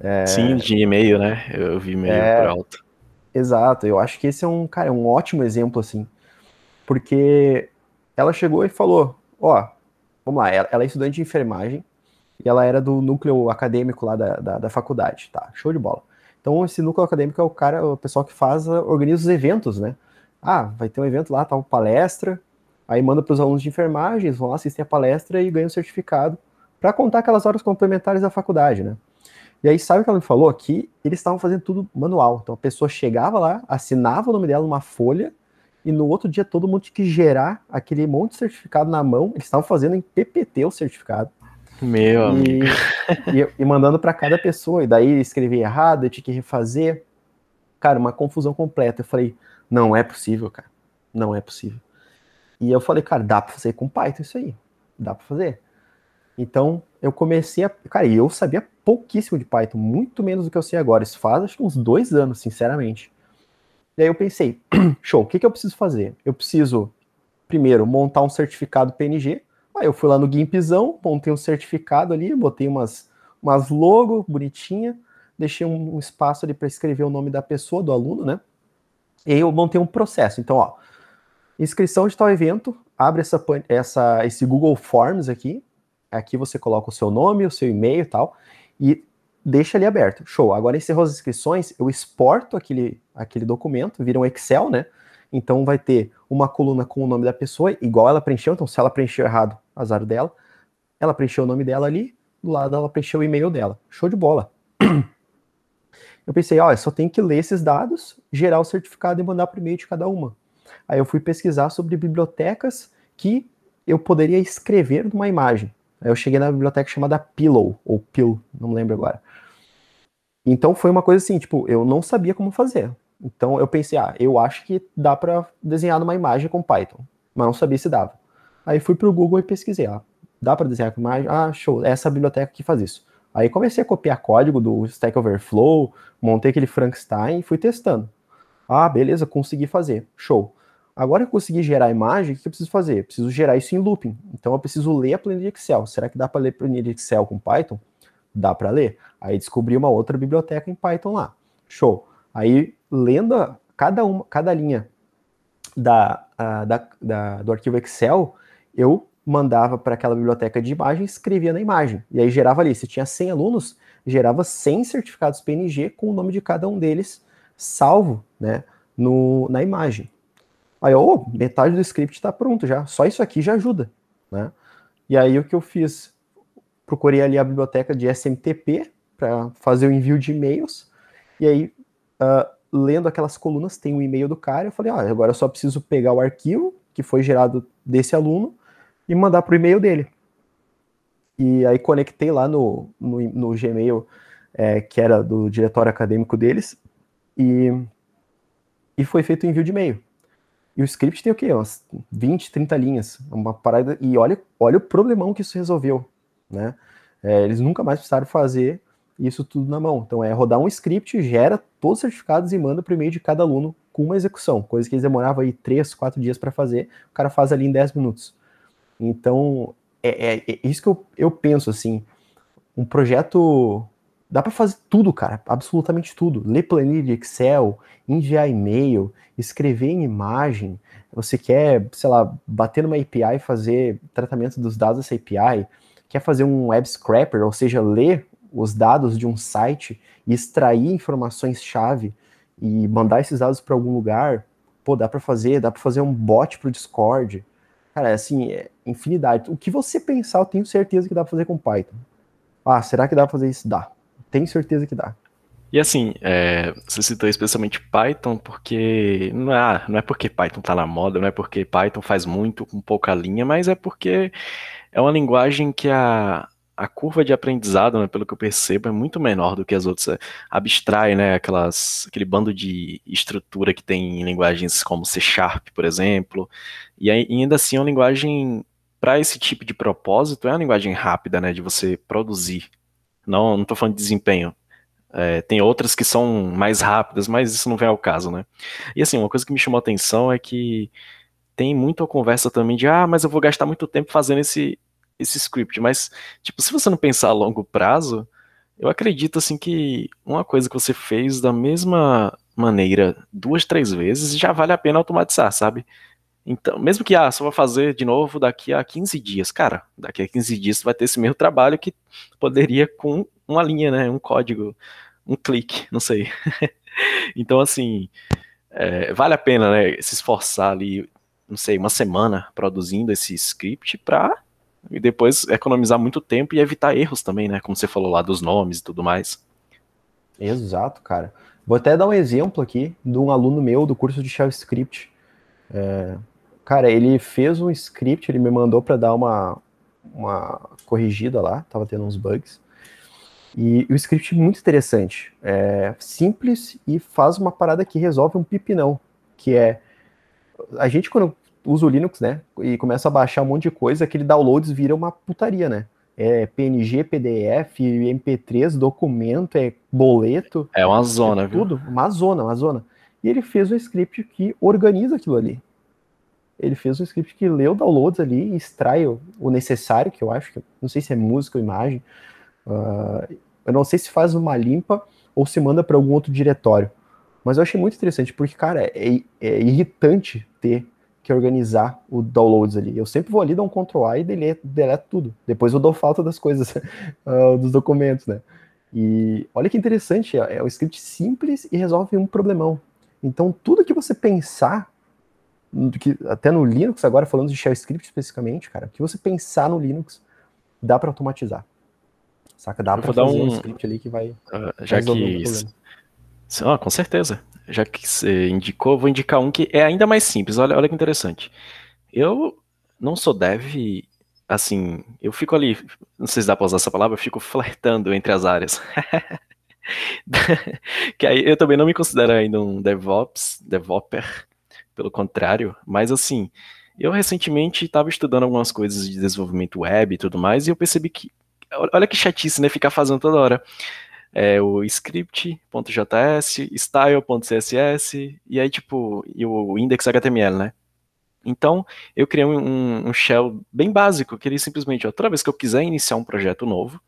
[SPEAKER 1] É... Sim, de e-mail, né? Eu vi e-mail é... por alto.
[SPEAKER 2] Exato, eu acho que esse é um, cara, é um ótimo exemplo, assim, porque ela chegou e falou, ó, vamos lá, ela, ela, é estudante de enfermagem e ela era do núcleo acadêmico lá da, da, da, faculdade, tá, show de bola. Então esse núcleo acadêmico é o cara, o pessoal que faz, organiza os eventos, né? Ah, vai ter um evento lá, tal, palestra, aí manda para os alunos de enfermagem, eles vão lá assistir a palestra e ganham um certificado para contar aquelas horas complementares da faculdade, né? E aí, sabe o que ela me falou? Que eles estavam fazendo tudo manual. Então a pessoa chegava lá, assinava o nome dela numa folha, e no outro dia todo mundo tinha que gerar aquele monte de certificado na mão. Eles estavam fazendo em PPT o certificado.
[SPEAKER 1] Meu
[SPEAKER 2] e,
[SPEAKER 1] amigo.
[SPEAKER 2] E, e mandando para cada pessoa. E daí escrevia errado, eu tinha que refazer. Cara, uma confusão completa. Eu falei, não é possível, cara. Não é possível. E eu falei, cara, dá para fazer com Python isso aí. Dá para fazer. Então, eu comecei a. Cara, eu sabia pouquíssimo de Python, muito menos do que eu sei agora. Isso faz acho que uns dois anos, sinceramente. E aí eu pensei, show, o que, que eu preciso fazer? Eu preciso, primeiro, montar um certificado PNG. Aí eu fui lá no Gimpzão, montei um certificado ali, botei umas, umas logo bonitinha, deixei um, um espaço ali para escrever o nome da pessoa, do aluno, né? E aí eu montei um processo. Então, ó, inscrição de tal evento, abre essa, essa, esse Google Forms aqui, Aqui você coloca o seu nome, o seu e-mail e tal, e deixa ali aberto. Show. Agora encerrou as inscrições, eu exporto aquele, aquele documento, vira um Excel, né? Então vai ter uma coluna com o nome da pessoa, igual ela preencheu. Então, se ela preencheu errado, azar dela. Ela preencheu o nome dela ali, do lado ela preencheu o e-mail dela. Show de bola. Eu pensei, ó, só tem que ler esses dados, gerar o certificado e mandar o e-mail de cada uma. Aí eu fui pesquisar sobre bibliotecas que eu poderia escrever numa imagem. Aí eu cheguei na biblioteca chamada Pillow, ou Pill, não me lembro agora. Então foi uma coisa assim, tipo, eu não sabia como fazer. Então eu pensei, ah, eu acho que dá para desenhar numa imagem com Python, mas não sabia se dava. Aí fui pro Google e pesquisei, ah, dá para desenhar com imagem? Ah, show, é essa biblioteca que faz isso. Aí comecei a copiar código do Stack Overflow, montei aquele Frankenstein e fui testando. Ah, beleza, consegui fazer. Show. Agora que eu consegui gerar a imagem, o que eu preciso fazer? Eu preciso gerar isso em looping. Então eu preciso ler a planilha Excel. Será que dá para ler planilha Excel com Python? Dá para ler. Aí descobri uma outra biblioteca em Python lá. Show. Aí lendo a, cada uma, cada linha da, a, da, da, do arquivo Excel, eu mandava para aquela biblioteca de imagem, escrevia na imagem. E aí gerava ali, se tinha 100 alunos, gerava 100 certificados PNG com o nome de cada um deles salvo, né, no, na imagem. Aí, oh, metade do script está pronto já. Só isso aqui já ajuda, né? E aí o que eu fiz? Procurei ali a biblioteca de SMTP para fazer o envio de e-mails. E aí, uh, lendo aquelas colunas, tem o um e-mail do cara. Eu falei, ah, agora eu só preciso pegar o arquivo que foi gerado desse aluno e mandar para o e-mail dele. E aí conectei lá no, no, no Gmail, é, que era do diretório acadêmico deles, e, e foi feito o envio de e-mail. E o script tem o quê? Umas 20, 30 linhas. Uma parada. E olha, olha o problemão que isso resolveu. Né? É, eles nunca mais precisaram fazer isso tudo na mão. Então é rodar um script, gera todos os certificados e manda para o e-mail de cada aluno com uma execução. Coisa que eles demoravam aí 3, 4 dias para fazer, o cara faz ali em 10 minutos. Então, é, é, é isso que eu, eu penso assim. Um projeto Dá para fazer tudo, cara, absolutamente tudo. Ler planilha de Excel, enviar e-mail, escrever em imagem. Você quer, sei lá, bater numa API e fazer tratamento dos dados dessa API, quer fazer um web scraper, ou seja, ler os dados de um site e extrair informações-chave e mandar esses dados para algum lugar. Pô, dá para fazer, dá para fazer um bot para o Discord. Cara, assim, é infinidade. O que você pensar, eu tenho certeza que dá para fazer com Python. Ah, será que dá para fazer isso? Dá tenho certeza que dá.
[SPEAKER 1] E assim, é, você citou especialmente Python porque não é, ah, não é porque Python tá na moda, não é porque Python faz muito com pouca linha, mas é porque é uma linguagem que a, a curva de aprendizado, né, pelo que eu percebo, é muito menor do que as outras. É, abstrai, né, aquelas, aquele bando de estrutura que tem em linguagens como C Sharp, por exemplo, e ainda assim é uma linguagem para esse tipo de propósito, é uma linguagem rápida, né, de você produzir não, tô falando de desempenho. É, tem outras que são mais rápidas, mas isso não vem ao caso, né? E assim, uma coisa que me chamou a atenção é que tem muita conversa também de, ah, mas eu vou gastar muito tempo fazendo esse, esse script, mas, tipo, se você não pensar a longo prazo, eu acredito, assim, que uma coisa que você fez da mesma maneira duas, três vezes, já vale a pena automatizar, sabe? Então, mesmo que, ah, só vou fazer de novo daqui a 15 dias, cara, daqui a 15 dias você vai ter esse mesmo trabalho que poderia com uma linha, né, um código, um clique, não sei. então, assim, é, vale a pena, né, se esforçar ali, não sei, uma semana produzindo esse script para e depois economizar muito tempo e evitar erros também, né? Como você falou lá dos nomes e tudo mais.
[SPEAKER 2] Exato, cara. Vou até dar um exemplo aqui de um aluno meu do curso de Shell Script. É, cara, ele fez um script, ele me mandou para dar uma, uma corrigida lá, tava tendo uns bugs. E o script é muito interessante, é simples e faz uma parada que resolve um pipinão, que é a gente quando usa o Linux, né, e começa a baixar um monte de coisa, aquele downloads vira uma putaria, né? É PNG, PDF, MP3, documento, é boleto.
[SPEAKER 1] É uma zona,
[SPEAKER 2] é tudo, viu? uma zona, uma zona. E ele fez um script que organiza aquilo ali. Ele fez um script que lê o downloads ali e extrai o, o necessário, que eu acho que, não sei se é música ou imagem. Uh, eu não sei se faz uma limpa ou se manda para algum outro diretório. Mas eu achei muito interessante, porque, cara, é, é irritante ter que organizar o downloads ali. Eu sempre vou ali, dar um Ctrl A e deleto, deleto tudo. Depois eu dou falta das coisas, uh, dos documentos, né? E olha que interessante, é, é um script simples e resolve um problemão. Então, tudo que você pensar, que, até no Linux, agora falando de shell script especificamente, cara, o que você pensar no Linux, dá para automatizar. Saca? Dá para fazer um... um... script ali que vai.
[SPEAKER 1] Uh, já que. Ah, com certeza já que você indicou, vou indicar um que é ainda mais simples. Olha, olha que interessante. Eu não sou dev, assim, eu fico ali, não sei se dá pra usar essa palavra, eu fico flertando entre as áreas. que aí eu também não me considero ainda um DevOps, DevOper, pelo contrário, mas assim, eu recentemente estava estudando algumas coisas de desenvolvimento web e tudo mais, e eu percebi que, olha que chatice, né, ficar fazendo toda hora é o script.js, style.css e aí tipo, e o index.html, né? Então, eu criei um, um, shell bem básico, que ele simplesmente, ó, toda vez que eu quiser iniciar um projeto novo,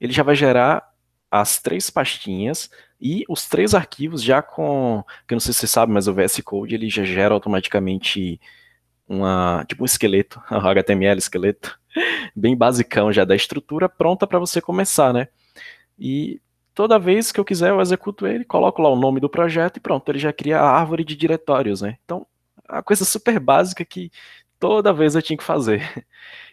[SPEAKER 1] ele já vai gerar as três pastinhas e os três arquivos já com, que eu não sei se você sabe, mas o VS Code ele já gera automaticamente uma, tipo um esqueleto, HTML esqueleto, bem basicão já da estrutura pronta para você começar, né? E toda vez que eu quiser eu executo ele, coloco lá o nome do projeto e pronto, ele já cria a árvore de diretórios, né? Então, a coisa super básica que toda vez eu tinha que fazer.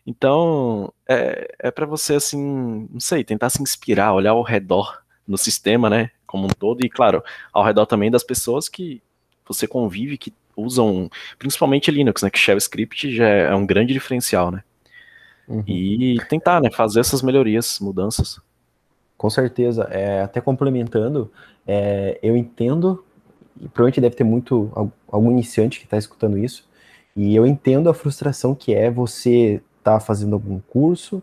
[SPEAKER 1] Então, é, é para você, assim, não sei, tentar se inspirar, olhar ao redor no sistema, né, como um todo, e claro, ao redor também das pessoas que você convive, que usam, principalmente Linux, né, que Shell Script já é um grande diferencial, né. Uhum. E tentar, né, fazer essas melhorias, mudanças.
[SPEAKER 2] Com certeza. É, até complementando, é, eu entendo, e provavelmente deve ter muito algum iniciante que está escutando isso, e eu entendo a frustração que é você estar tá fazendo algum curso,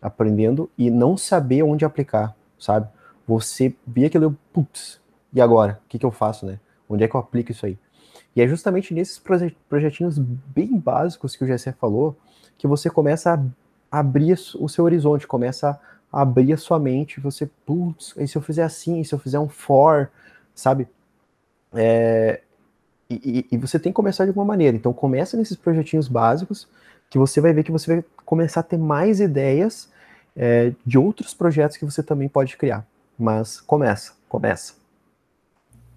[SPEAKER 2] aprendendo e não saber onde aplicar, sabe? Você vê aquilo, putz, e agora? O que, que eu faço, né? Onde é que eu aplico isso aí? E é justamente nesses projetinhos bem básicos que o GC falou que você começa a abrir o seu horizonte, começa a abrir a sua mente, você, putz, e se eu fizer assim, e se eu fizer um for, sabe? É, e, e, você tem que começar de alguma maneira. Então começa nesses projetinhos básicos, que você vai ver que você vai começar a ter mais ideias é, de outros projetos que você também pode criar. Mas começa, começa.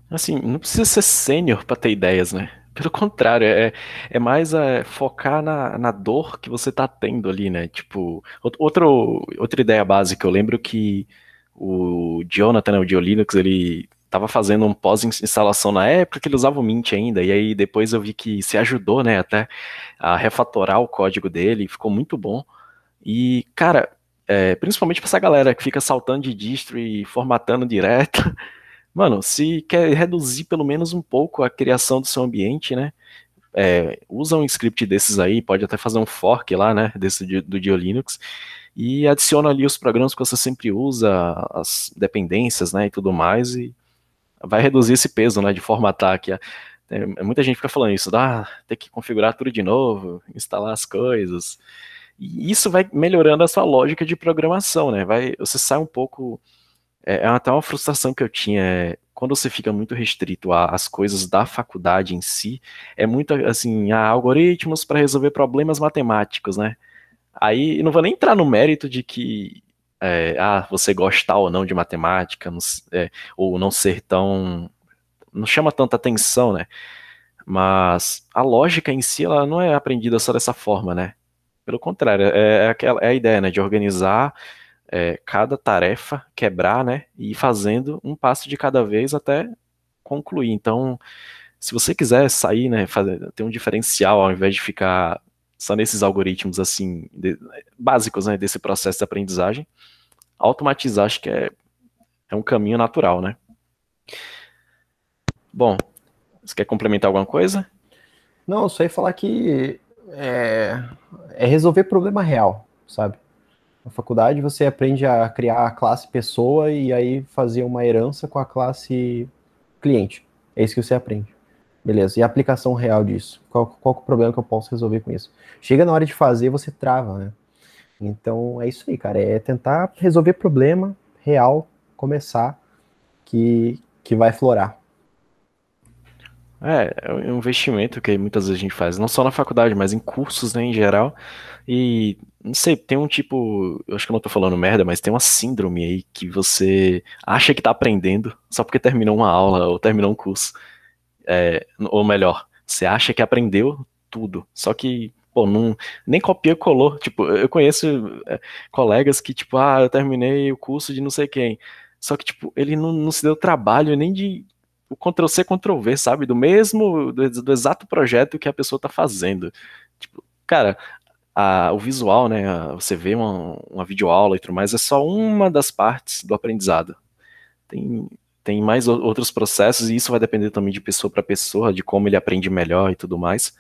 [SPEAKER 1] Assim, não precisa ser sênior para ter ideias, né? Pelo contrário, é, é mais é, focar na, na dor que você tá tendo ali, né? Tipo, outro, outra ideia básica, eu lembro que o Jonathan, né, o Diolinux, ele tava fazendo um pós-instalação na época que ele usava o Mint ainda, e aí depois eu vi que se ajudou, né, até a refatorar o código dele, ficou muito bom. E, cara, é, principalmente para essa galera que fica saltando de distro e formatando direto, Mano, se quer reduzir pelo menos um pouco a criação do seu ambiente, né? é, usa um script desses aí, pode até fazer um fork lá, né, desse do Dio Linux, e adiciona ali os programas que você sempre usa, as dependências, né, e tudo mais, e vai reduzir esse peso, né, de formatar aqui. É, muita gente fica falando isso, ah, tem que configurar tudo de novo, instalar as coisas. E isso vai melhorando a sua lógica de programação, né? Vai, você sai um pouco. É, é até uma frustração que eu tinha. É, quando você fica muito restrito às coisas da faculdade em si, é muito assim, há algoritmos para resolver problemas matemáticos, né? Aí não vou nem entrar no mérito de que é, ah, você gostar ou não de matemática, não, é, ou não ser tão não chama tanta atenção, né? Mas a lógica em si, ela não é aprendida só dessa forma, né? Pelo contrário, é, é, aquela, é a ideia, né? De organizar é, cada tarefa, quebrar, né? E ir fazendo um passo de cada vez até concluir. Então, se você quiser sair, né? Fazer, ter um diferencial ao invés de ficar só nesses algoritmos assim de, básicos, né? Desse processo de aprendizagem, automatizar acho que é, é um caminho natural, né? Bom, você quer complementar alguma coisa?
[SPEAKER 2] Não, só ia falar que é, é resolver problema real, sabe? Na faculdade você aprende a criar a classe pessoa e aí fazer uma herança com a classe cliente. É isso que você aprende. Beleza. E a aplicação real disso? Qual, qual é o problema que eu posso resolver com isso? Chega na hora de fazer, você trava, né? Então é isso aí, cara. É tentar resolver problema real, começar, que, que vai florar.
[SPEAKER 1] É, é um investimento que muitas vezes a gente faz, não só na faculdade, mas em cursos, né, em geral. E, não sei, tem um tipo, eu acho que eu não tô falando merda, mas tem uma síndrome aí que você acha que tá aprendendo só porque terminou uma aula ou terminou um curso. É, ou melhor, você acha que aprendeu tudo, só que, pô, não, nem copia colou. Tipo, eu conheço é, colegas que, tipo, ah, eu terminei o curso de não sei quem. Só que, tipo, ele não, não se deu trabalho nem de o Ctrl-C, Ctrl-V, sabe? Do mesmo, do, do, exato projeto que a pessoa tá fazendo. Tipo, cara, a, o visual, né? A, você vê uma, uma videoaula e tudo mais, é só uma das partes do aprendizado. Tem, tem mais outros processos e isso vai depender também de pessoa para pessoa, de como ele aprende melhor e tudo mais.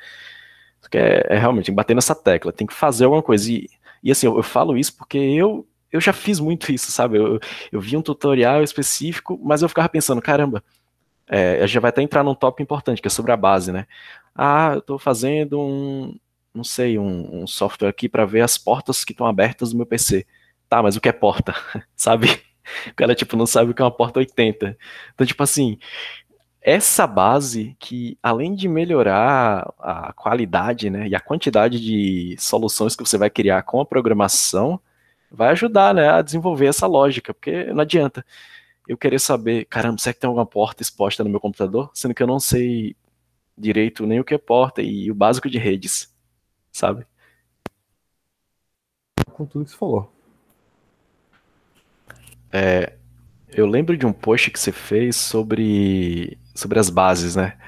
[SPEAKER 1] Que é, é realmente bater nessa tecla, tem que fazer alguma coisa. E, e assim, eu, eu falo isso porque eu eu já fiz muito isso, sabe? Eu, eu vi um tutorial específico, mas eu ficava pensando, caramba, é, a gente vai até entrar num tópico importante, que é sobre a base, né? Ah, eu estou fazendo um, não sei, um, um software aqui para ver as portas que estão abertas no meu PC. Tá, mas o que é porta? sabe? O cara, tipo, não sabe o que é uma porta 80. Então, tipo assim, essa base que, além de melhorar a qualidade, né, e a quantidade de soluções que você vai criar com a programação, vai ajudar, né, a desenvolver essa lógica, porque não adianta eu querer saber, caramba, será que tem alguma porta exposta no meu computador? Sendo que eu não sei direito nem o que é porta e o básico de redes, sabe?
[SPEAKER 2] Com tudo que você falou.
[SPEAKER 1] É, eu lembro de um post que você fez sobre, sobre as bases, né?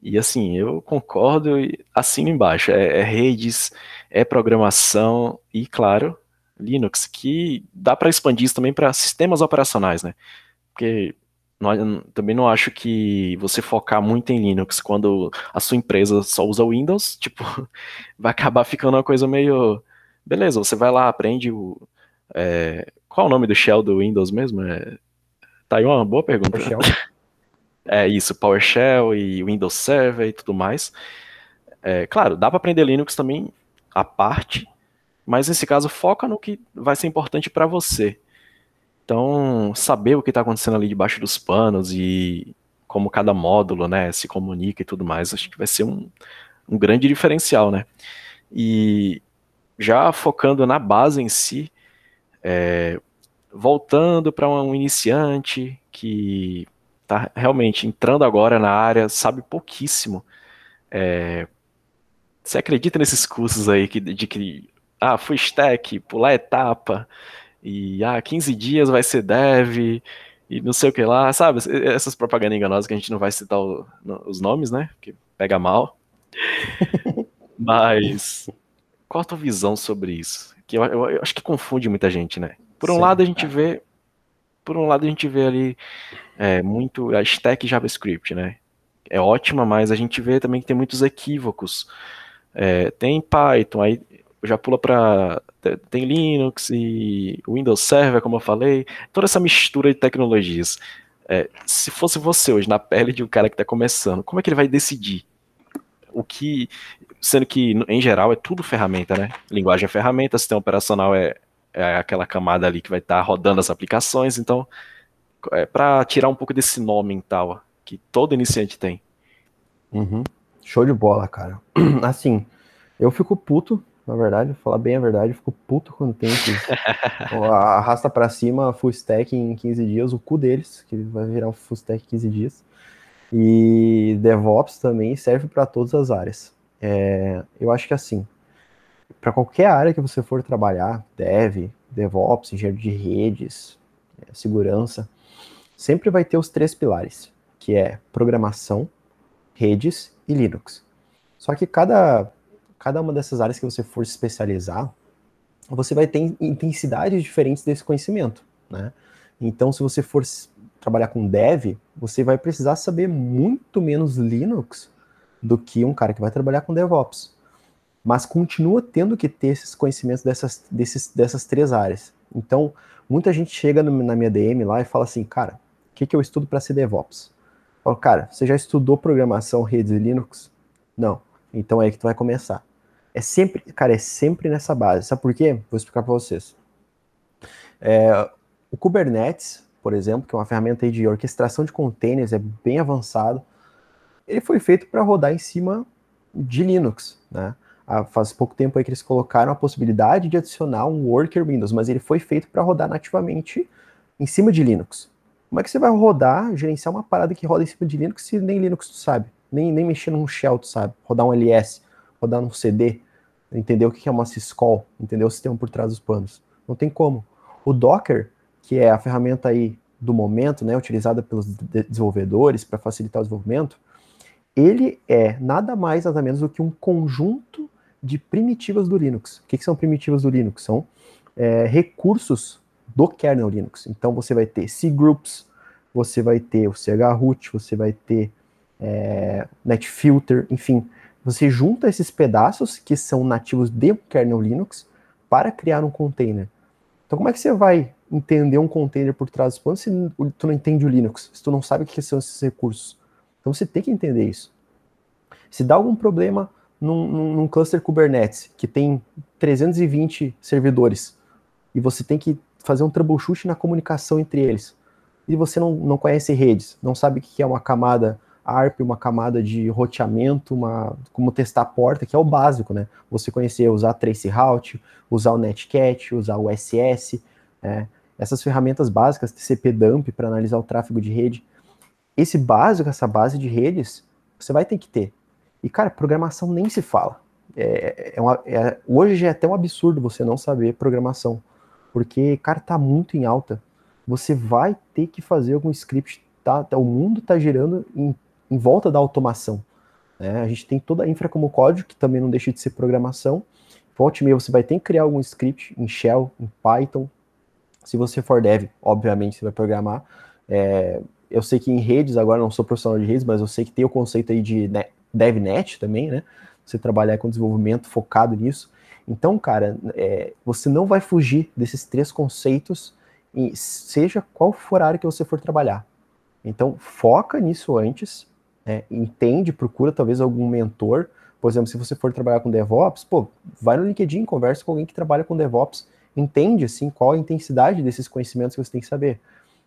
[SPEAKER 1] E assim, eu concordo e assino embaixo. É, é redes, é programação e, claro, Linux, que dá para expandir isso também para sistemas operacionais, né? Porque não, também não acho que você focar muito em Linux quando a sua empresa só usa Windows, tipo, vai acabar ficando uma coisa meio. Beleza, você vai lá, aprende o. É, qual é o nome do shell do Windows mesmo? É, tá aí uma boa pergunta. PowerShell. É isso, PowerShell e Windows Server e tudo mais. É, claro, dá para aprender Linux também à parte, mas nesse caso foca no que vai ser importante para você. Então, saber o que está acontecendo ali debaixo dos panos e como cada módulo né, se comunica e tudo mais, acho que vai ser um, um grande diferencial, né? E já focando na base em si, é, voltando para um iniciante que está realmente entrando agora na área, sabe pouquíssimo. É, você acredita nesses cursos aí que, de que, ah, full stack, pular etapa, e ah, 15 dias vai ser dev, e não sei o que lá, sabe? Essas propagandas enganosas que a gente não vai citar o, os nomes, né? Que pega mal. Mas qual a tua visão sobre isso? Que eu, eu, eu, acho que confunde muita gente, né? Por um Sim, lado a gente é. vê, por um lado a gente vê ali é, muito a stack JavaScript, né? é ótima, mas a gente vê também que tem muitos equívocos. É, tem Python, aí já pula para tem Linux e Windows Server, como eu falei, toda essa mistura de tecnologias. É, se fosse você hoje na pele de um cara que está começando, como é que ele vai decidir o que, sendo que em geral é tudo ferramenta, né? Linguagem é ferramenta, sistema operacional é, é aquela camada ali que vai estar tá rodando as aplicações, então é para tirar um pouco desse nome e tal que todo iniciante tem.
[SPEAKER 2] Uhum. Show de bola, cara. Assim, eu fico puto, na verdade, falar bem a verdade, eu fico puto quando tem que arrasta para cima full stack em 15 dias, o cu deles, que vai virar um full stack em 15 dias. E DevOps também serve para todas as áreas. É, eu acho que assim, para qualquer área que você for trabalhar, Dev, DevOps, engenheiro de redes, é, segurança, sempre vai ter os três pilares, que é programação, redes e Linux. Só que cada, cada uma dessas áreas que você for se especializar, você vai ter intensidades diferentes desse conhecimento, né? Então, se você for trabalhar com dev, você vai precisar saber muito menos Linux do que um cara que vai trabalhar com DevOps. Mas continua tendo que ter esses conhecimentos dessas, desses, dessas três áreas. Então, muita gente chega no, na minha DM lá e fala assim, cara, o que, que eu estudo para ser DevOps? Eu falo, cara, você já estudou programação, redes e Linux? Não. Então é aí que tu vai começar. É sempre, cara, é sempre nessa base. Sabe por quê? Vou explicar para vocês. É, o Kubernetes, por exemplo, que é uma ferramenta de orquestração de containers, é bem avançado. Ele foi feito para rodar em cima de Linux, né? Ah, faz pouco tempo aí que eles colocaram a possibilidade de adicionar um worker Windows, mas ele foi feito para rodar nativamente em cima de Linux. Como é que você vai rodar, gerenciar uma parada que roda em cima de Linux se nem Linux tu sabe? Nem, nem mexer num shell tu sabe? Rodar um LS, rodar num CD, entender o que é uma syscall, entender o sistema por trás dos panos. Não tem como. O Docker, que é a ferramenta aí do momento, né, utilizada pelos desenvolvedores para facilitar o desenvolvimento, ele é nada mais nada menos do que um conjunto de primitivas do Linux. O que, que são primitivas do Linux? São é, recursos do kernel Linux. Então você vai ter cgroups, você vai ter o chroot, você vai ter é, netfilter, enfim, você junta esses pedaços que são nativos do kernel Linux para criar um container. Então como é que você vai entender um container por trás dos panos se tu não entende o Linux, se tu não sabe o que são esses recursos? Então você tem que entender isso. Se dá algum problema num, num cluster Kubernetes que tem 320 servidores e você tem que fazer um troubleshoot na comunicação entre eles, e você não, não conhece redes, não sabe o que é uma camada ARP, uma camada de roteamento, uma, como testar a porta, que é o básico, né? Você conhecer, usar traceroute, usar o netcat, usar o SS, é, essas ferramentas básicas, TCP dump para analisar o tráfego de rede. Esse básico, essa base de redes, você vai ter que ter. E, cara, programação nem se fala. É, é uma, é, hoje já é até um absurdo você não saber programação. Porque, cara, tá muito em alta. Você vai ter que fazer algum script. Tá o mundo tá girando em, em volta da automação. Né? A gente tem toda a infra como código, que também não deixa de ser programação. Volte meia, você vai ter que criar algum script em Shell, em Python. Se você for dev, obviamente você vai programar. É, eu sei que em redes, agora não sou profissional de redes, mas eu sei que tem o conceito aí de DevNet também, né? Você trabalhar com desenvolvimento focado nisso. Então, cara, é, você não vai fugir desses três conceitos, seja qual for a área que você for trabalhar. Então, foca nisso antes, é, entende, procura talvez algum mentor. Por exemplo, se você for trabalhar com DevOps, pô, vai no LinkedIn, conversa com alguém que trabalha com DevOps, entende assim qual a intensidade desses conhecimentos que você tem que saber.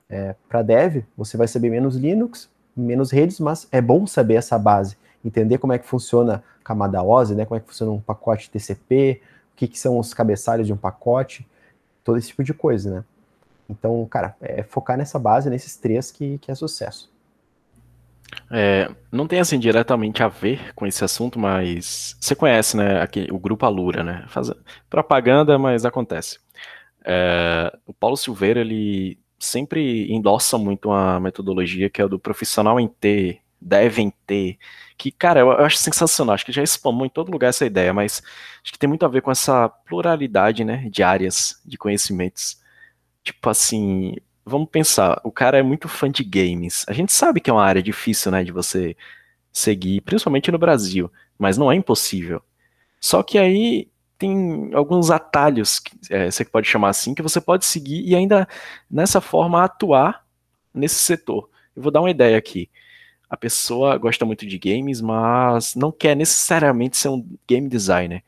[SPEAKER 2] É, Para Dev, você vai saber menos Linux, menos redes, mas é bom saber essa base entender como é que funciona camada OSI, né, como é que funciona um pacote TCP, o que, que são os cabeçalhos de um pacote, todo esse tipo de coisa, né. Então, cara, é focar nessa base, nesses três, que, que é sucesso.
[SPEAKER 1] É, não tem assim diretamente a ver com esse assunto, mas você conhece, né, aqui, o grupo Alura, né? Faz propaganda, mas acontece. É, o Paulo Silveira ele sempre endossa muito uma metodologia que é do profissional em T, devem ter. Que, cara, eu, acho sensacional. Acho que já spamou em todo lugar essa ideia, mas acho que tem muito a ver com essa pluralidade, né, de áreas de conhecimentos. Tipo assim, vamos pensar, o cara é muito fã de games. A gente sabe que é uma área difícil, né, de você seguir, principalmente no Brasil, mas não é impossível. Só que aí tem alguns atalhos, é, você pode chamar assim, que você pode seguir e ainda nessa forma atuar nesse setor. Eu vou dar uma ideia aqui. A pessoa gosta muito de games, mas não quer necessariamente ser um game designer.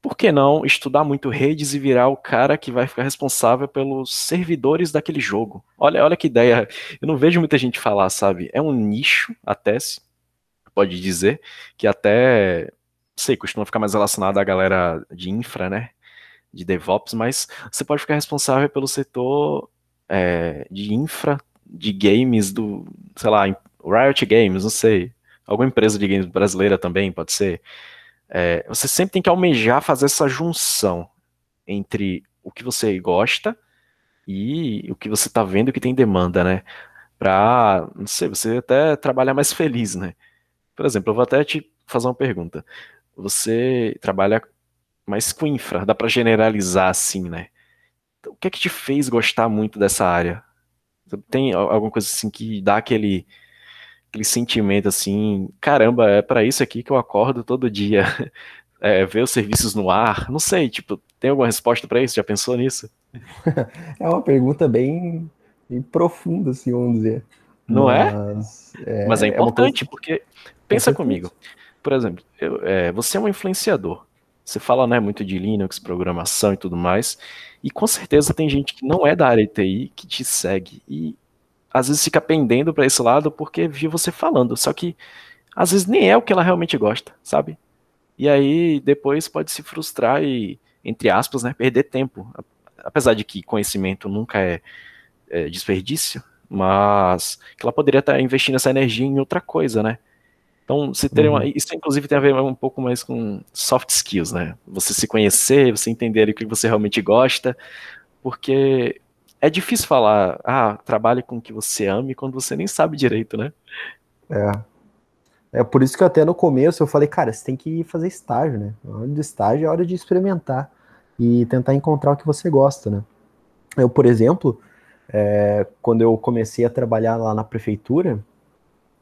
[SPEAKER 1] Por que não estudar muito redes e virar o cara que vai ficar responsável pelos servidores daquele jogo? Olha, olha que ideia. Eu não vejo muita gente falar, sabe? É um nicho, até se pode dizer, que até sei, costuma ficar mais relacionado à galera de infra, né? De DevOps, mas você pode ficar responsável pelo setor é, de infra, de games do, sei lá, Riot Games, não sei. Alguma empresa de games brasileira também, pode ser. É, você sempre tem que almejar fazer essa junção entre o que você gosta e o que você está vendo que tem demanda, né? Pra, não sei, você até trabalhar mais feliz, né? Por exemplo, eu vou até te fazer uma pergunta você trabalha mais com infra, dá para generalizar assim, né? Então, o que é que te fez gostar muito dessa área? Tem alguma coisa assim que dá aquele aquele sentimento assim, caramba, é para isso aqui que eu acordo todo dia. É, ver os serviços no ar, não sei, tipo, tem alguma resposta para isso? Já pensou nisso?
[SPEAKER 2] é uma pergunta bem, bem profunda, assim, vamos dizer.
[SPEAKER 1] Não Mas, é? é? Mas é importante, é coisa... porque pensa comigo por exemplo, eu, é, você é um influenciador. Você fala né, muito de Linux, programação e tudo mais, e com certeza tem gente que não é da área de TI que te segue e às vezes fica pendendo para esse lado porque viu você falando, só que às vezes nem é o que ela realmente gosta, sabe? E aí depois pode se frustrar e, entre aspas, né, perder tempo. Apesar de que conhecimento nunca é, é desperdício, mas que ela poderia estar investindo essa energia em outra coisa, né? Então, você ter uma, uhum. isso inclusive tem a ver um pouco mais com soft skills, né? Você se conhecer, você entender o que você realmente gosta, porque é difícil falar, ah, trabalhe com o que você ame quando você nem sabe direito, né?
[SPEAKER 2] É. É por isso que até no começo eu falei, cara, você tem que fazer estágio, né? A hora de estágio é hora de experimentar e tentar encontrar o que você gosta, né? Eu, por exemplo, é, quando eu comecei a trabalhar lá na prefeitura,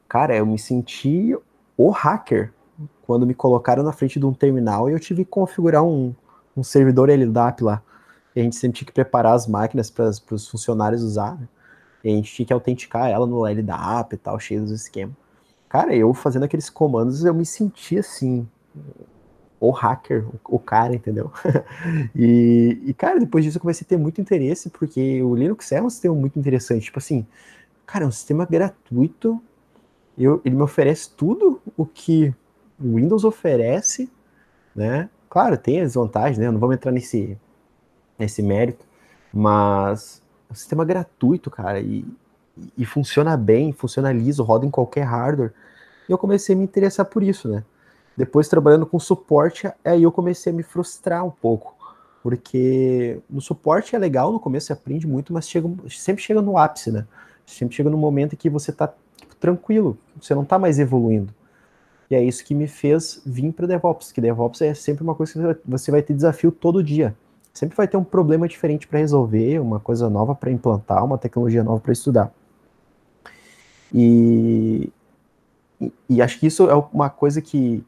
[SPEAKER 2] cara, eu me senti o hacker quando me colocaram na frente de um terminal e eu tive que configurar um, um servidor LDAP lá. A gente sempre tinha que preparar as máquinas para os funcionários usar, né? E a gente tinha que autenticar ela no LDAP e tal, cheio dos esquemas. Cara, eu fazendo aqueles comandos, eu me senti assim, o hacker, o, cara, entendeu? e, e, cara, depois disso eu comecei a ter muito interesse, porque o Linux é um sistema muito interessante. Tipo assim, cara, é um sistema gratuito eu, ele me oferece tudo o que o Windows oferece, né? Claro, tem as vantagens, né? Não vamos entrar nesse, nesse mérito, mas é um sistema gratuito, cara, e, e funciona bem, funciona liso, roda em qualquer hardware. E eu comecei a me interessar por isso, né? Depois trabalhando com suporte, aí eu comecei a me frustrar um pouco, porque no suporte é legal, no começo você aprende muito, mas chega, sempre chega no ápice, né? Sempre chega no momento em que você tá tranquilo, você não está mais evoluindo. E é isso que me fez vir para DevOps, que DevOps é sempre uma coisa que você vai ter desafio todo dia. Sempre vai ter um problema diferente para resolver, uma coisa nova para implantar, uma tecnologia nova para estudar. E, e, e, acho que isso é uma coisa que,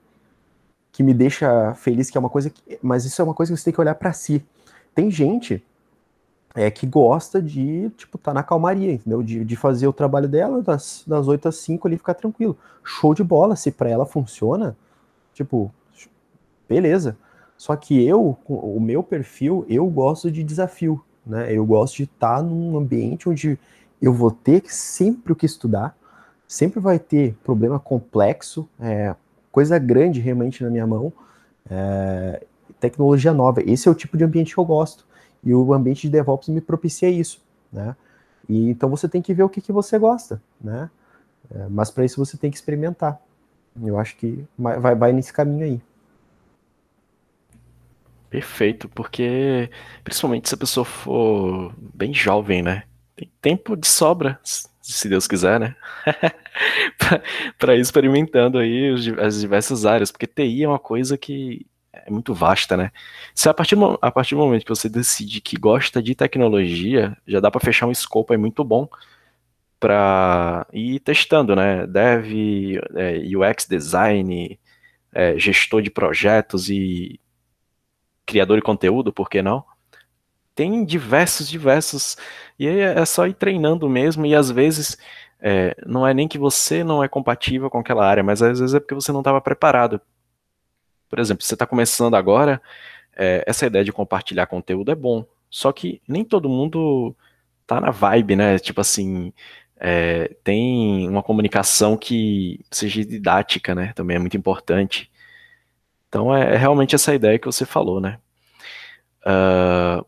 [SPEAKER 2] que me deixa feliz, que é uma coisa que, mas isso é uma coisa que você tem que olhar para si. Tem gente é, que gosta de, tipo, tá na calmaria, entendeu? De, de fazer o trabalho dela das, das 8 às 5 ali ficar tranquilo. Show de bola, se para ela funciona, tipo, beleza. Só que eu, o meu perfil, eu gosto de desafio, né? Eu gosto de estar tá num ambiente onde eu vou ter sempre o que estudar, sempre vai ter problema complexo, é, coisa grande realmente na minha mão, é, tecnologia nova. Esse é o tipo de ambiente que eu gosto. E o ambiente de DevOps me propicia isso, né? E então você tem que ver o que, que você gosta, né? É, mas para isso você tem que experimentar. Eu acho que vai, vai nesse caminho aí.
[SPEAKER 1] Perfeito, porque principalmente se a pessoa for bem jovem, né? Tem tempo de sobra, se Deus quiser, né? para ir experimentando aí as diversas áreas, porque TI é uma coisa que é muito vasta, né? Se a partir, do, a partir do momento que você decide que gosta de tecnologia, já dá para fechar um escopo aí muito bom para ir testando, né? Dev, é, UX design, é, gestor de projetos e criador de conteúdo, por que não? Tem diversos, diversos. E aí é só ir treinando mesmo, e às vezes é, não é nem que você não é compatível com aquela área, mas às vezes é porque você não estava preparado. Por exemplo, você está começando agora, é, essa ideia de compartilhar conteúdo é bom, só que nem todo mundo tá na vibe, né? Tipo assim, é, tem uma comunicação que seja didática, né? Também é muito importante. Então é, é realmente essa ideia que você falou, né? Uh,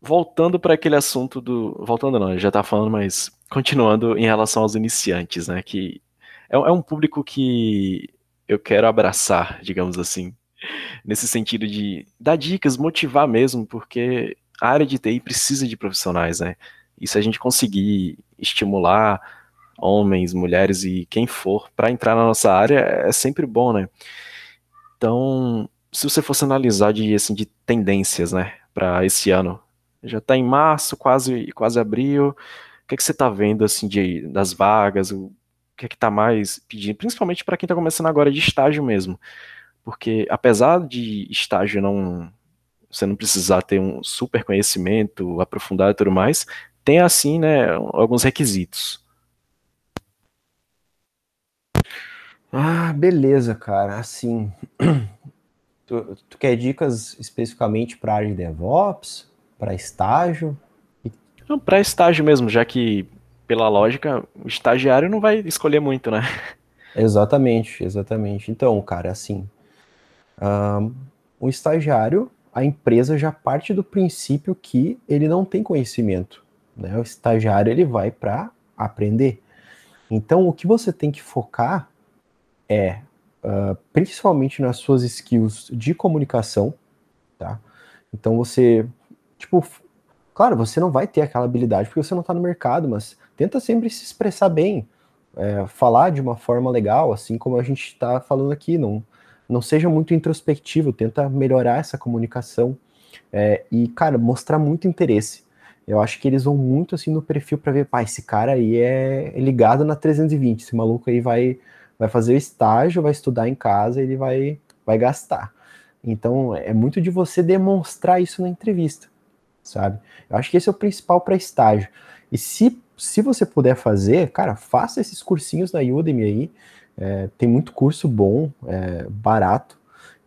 [SPEAKER 1] voltando para aquele assunto do. Voltando não, já tá falando, mas continuando em relação aos iniciantes, né? Que é, é um público que eu quero abraçar, digamos assim, nesse sentido de dar dicas, motivar mesmo, porque a área de TI precisa de profissionais, né? E se a gente conseguir estimular homens, mulheres e quem for para entrar na nossa área, é sempre bom, né? Então, se você fosse analisar de, assim, de tendências, né, para esse ano, já está em março, quase, quase abril, o que, é que você está vendo, assim, de, das vagas, o que é que está mais pedindo, principalmente para quem está começando agora de estágio mesmo, porque apesar de estágio não, você não precisar ter um super conhecimento aprofundado e tudo mais, tem assim, né, alguns requisitos.
[SPEAKER 2] Ah, beleza, cara. Assim, tu, tu quer dicas especificamente para área de DevOps, para estágio?
[SPEAKER 1] Não, para estágio mesmo, já que pela lógica o estagiário não vai escolher muito, né?
[SPEAKER 2] Exatamente, exatamente. Então, cara, assim, um, o estagiário, a empresa já parte do princípio que ele não tem conhecimento. Né? O estagiário ele vai para aprender. Então, o que você tem que focar é uh, principalmente nas suas skills de comunicação, tá? Então você, tipo, claro, você não vai ter aquela habilidade porque você não está no mercado, mas tenta sempre se expressar bem, é, falar de uma forma legal, assim como a gente está falando aqui, não, não seja muito introspectivo, tenta melhorar essa comunicação é, e, cara, mostrar muito interesse. Eu acho que eles vão muito assim no perfil para ver, pá, esse cara aí é ligado na 320, esse maluco aí vai vai fazer o estágio, vai estudar em casa, ele vai vai gastar. Então é muito de você demonstrar isso na entrevista, sabe? Eu acho que esse é o principal para estágio. E se se você puder fazer, cara, faça esses cursinhos na Udemy aí. É, tem muito curso bom, é, barato,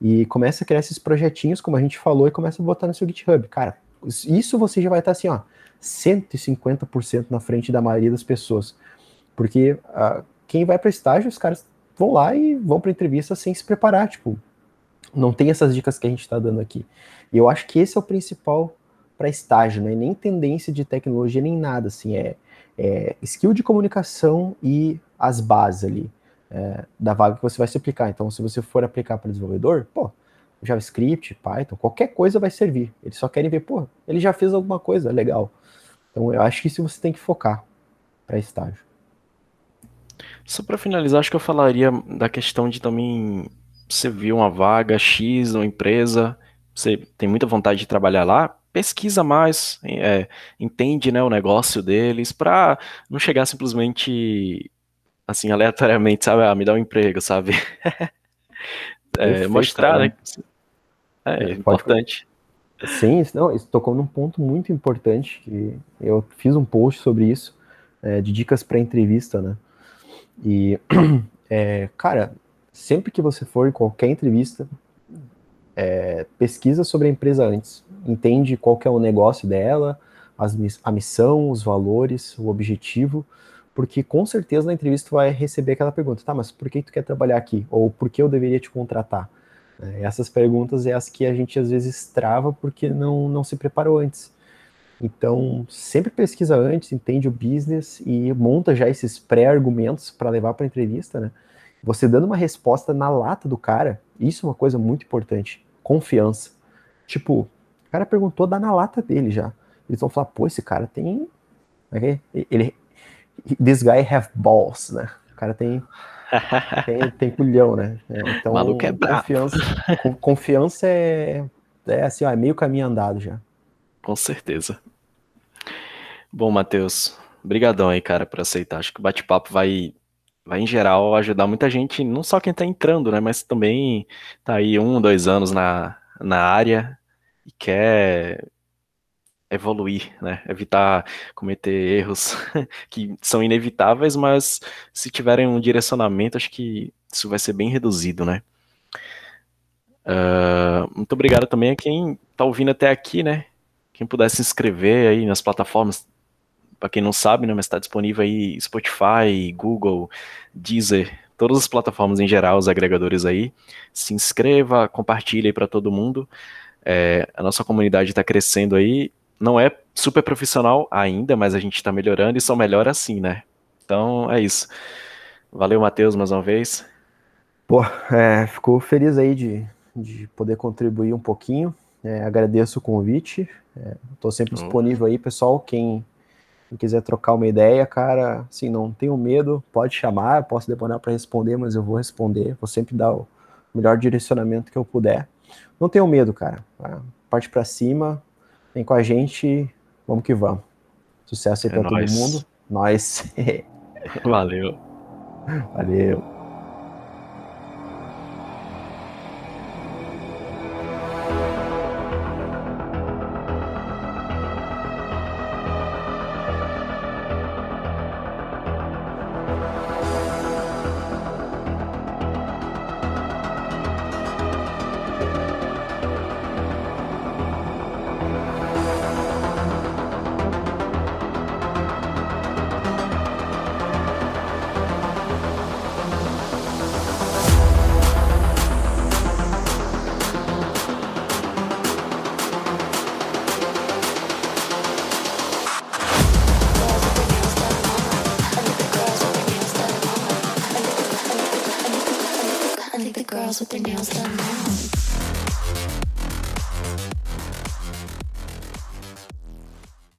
[SPEAKER 2] e começa a criar esses projetinhos, como a gente falou, e começa a botar no seu GitHub. Cara, isso você já vai estar assim, ó, 150% na frente da maioria das pessoas. Porque uh, quem vai para estágio, os caras vão lá e vão para entrevista sem se preparar, tipo, não tem essas dicas que a gente está dando aqui. E eu acho que esse é o principal para estágio, não é nem tendência de tecnologia nem nada, assim, é, é skill de comunicação e as bases ali é, da vaga que você vai se aplicar. Então, se você for aplicar para desenvolvedor, pô, JavaScript, Python, qualquer coisa vai servir. Eles só querem ver, pô, ele já fez alguma coisa legal. Então eu acho que isso você tem que focar para estágio.
[SPEAKER 1] Só para finalizar, acho que eu falaria da questão de também você viu uma vaga X uma empresa, você tem muita vontade de trabalhar lá, pesquisa mais, é, entende né, o negócio deles, para não chegar simplesmente assim aleatoriamente, sabe, ah, me dá um emprego, sabe? é, mostrar, né? É, é importante.
[SPEAKER 2] Sim, não, isso tocou num ponto muito importante que eu fiz um post sobre isso, é, de dicas para entrevista, né? E, é, cara, sempre que você for em qualquer entrevista, é, pesquisa sobre a empresa antes, entende qual que é o negócio dela, as, a missão, os valores, o objetivo, porque com certeza na entrevista tu vai receber aquela pergunta, tá, mas por que tu quer trabalhar aqui? Ou por que eu deveria te contratar? É, essas perguntas é as que a gente às vezes trava porque não, não se preparou antes. Então, sempre pesquisa antes, entende o business e monta já esses pré-argumentos para levar para entrevista, né? Você dando uma resposta na lata do cara, isso é uma coisa muito importante. Confiança. Tipo, o cara perguntou, dá na lata dele já. Eles vão falar, pô, esse cara tem. É ele, this guy have balls, né? O cara tem tem, tem culhão, né?
[SPEAKER 1] É, então, o maluco é bravo.
[SPEAKER 2] Confiança, confiança é, é assim, ó, é meio caminho andado já.
[SPEAKER 1] Com certeza. Bom, Matheus, Obrigadão aí, cara, por aceitar. Acho que o bate-papo vai, vai, em geral, ajudar muita gente, não só quem tá entrando, né, mas também tá aí um, dois anos na, na área e quer evoluir, né? Evitar cometer erros que são inevitáveis, mas se tiverem um direcionamento, acho que isso vai ser bem reduzido, né? Uh, muito obrigado também a quem está ouvindo até aqui, né? Quem puder se inscrever aí nas plataformas, para quem não sabe, né? Mas está disponível aí Spotify, Google, Deezer, todas as plataformas em geral, os agregadores aí. Se inscreva, compartilhe aí para todo mundo. É, a nossa comunidade está crescendo aí não é super profissional ainda, mas a gente está melhorando e só melhora assim, né? Então é isso. Valeu, Matheus, mais uma vez.
[SPEAKER 2] Pô, é, ficou feliz aí de, de poder contribuir um pouquinho. É, agradeço o convite. Estou é, sempre oh. disponível aí, pessoal. Quem, quem, quiser trocar uma ideia, cara, assim, não tenho medo, pode chamar. Posso demorar para responder, mas eu vou responder. Vou sempre dar o melhor direcionamento que eu puder. Não tenho medo, cara. Parte para cima, Vem com a gente, vamos que vamos. Sucesso aí é nóis. todo mundo. Nós.
[SPEAKER 1] Valeu.
[SPEAKER 2] Valeu.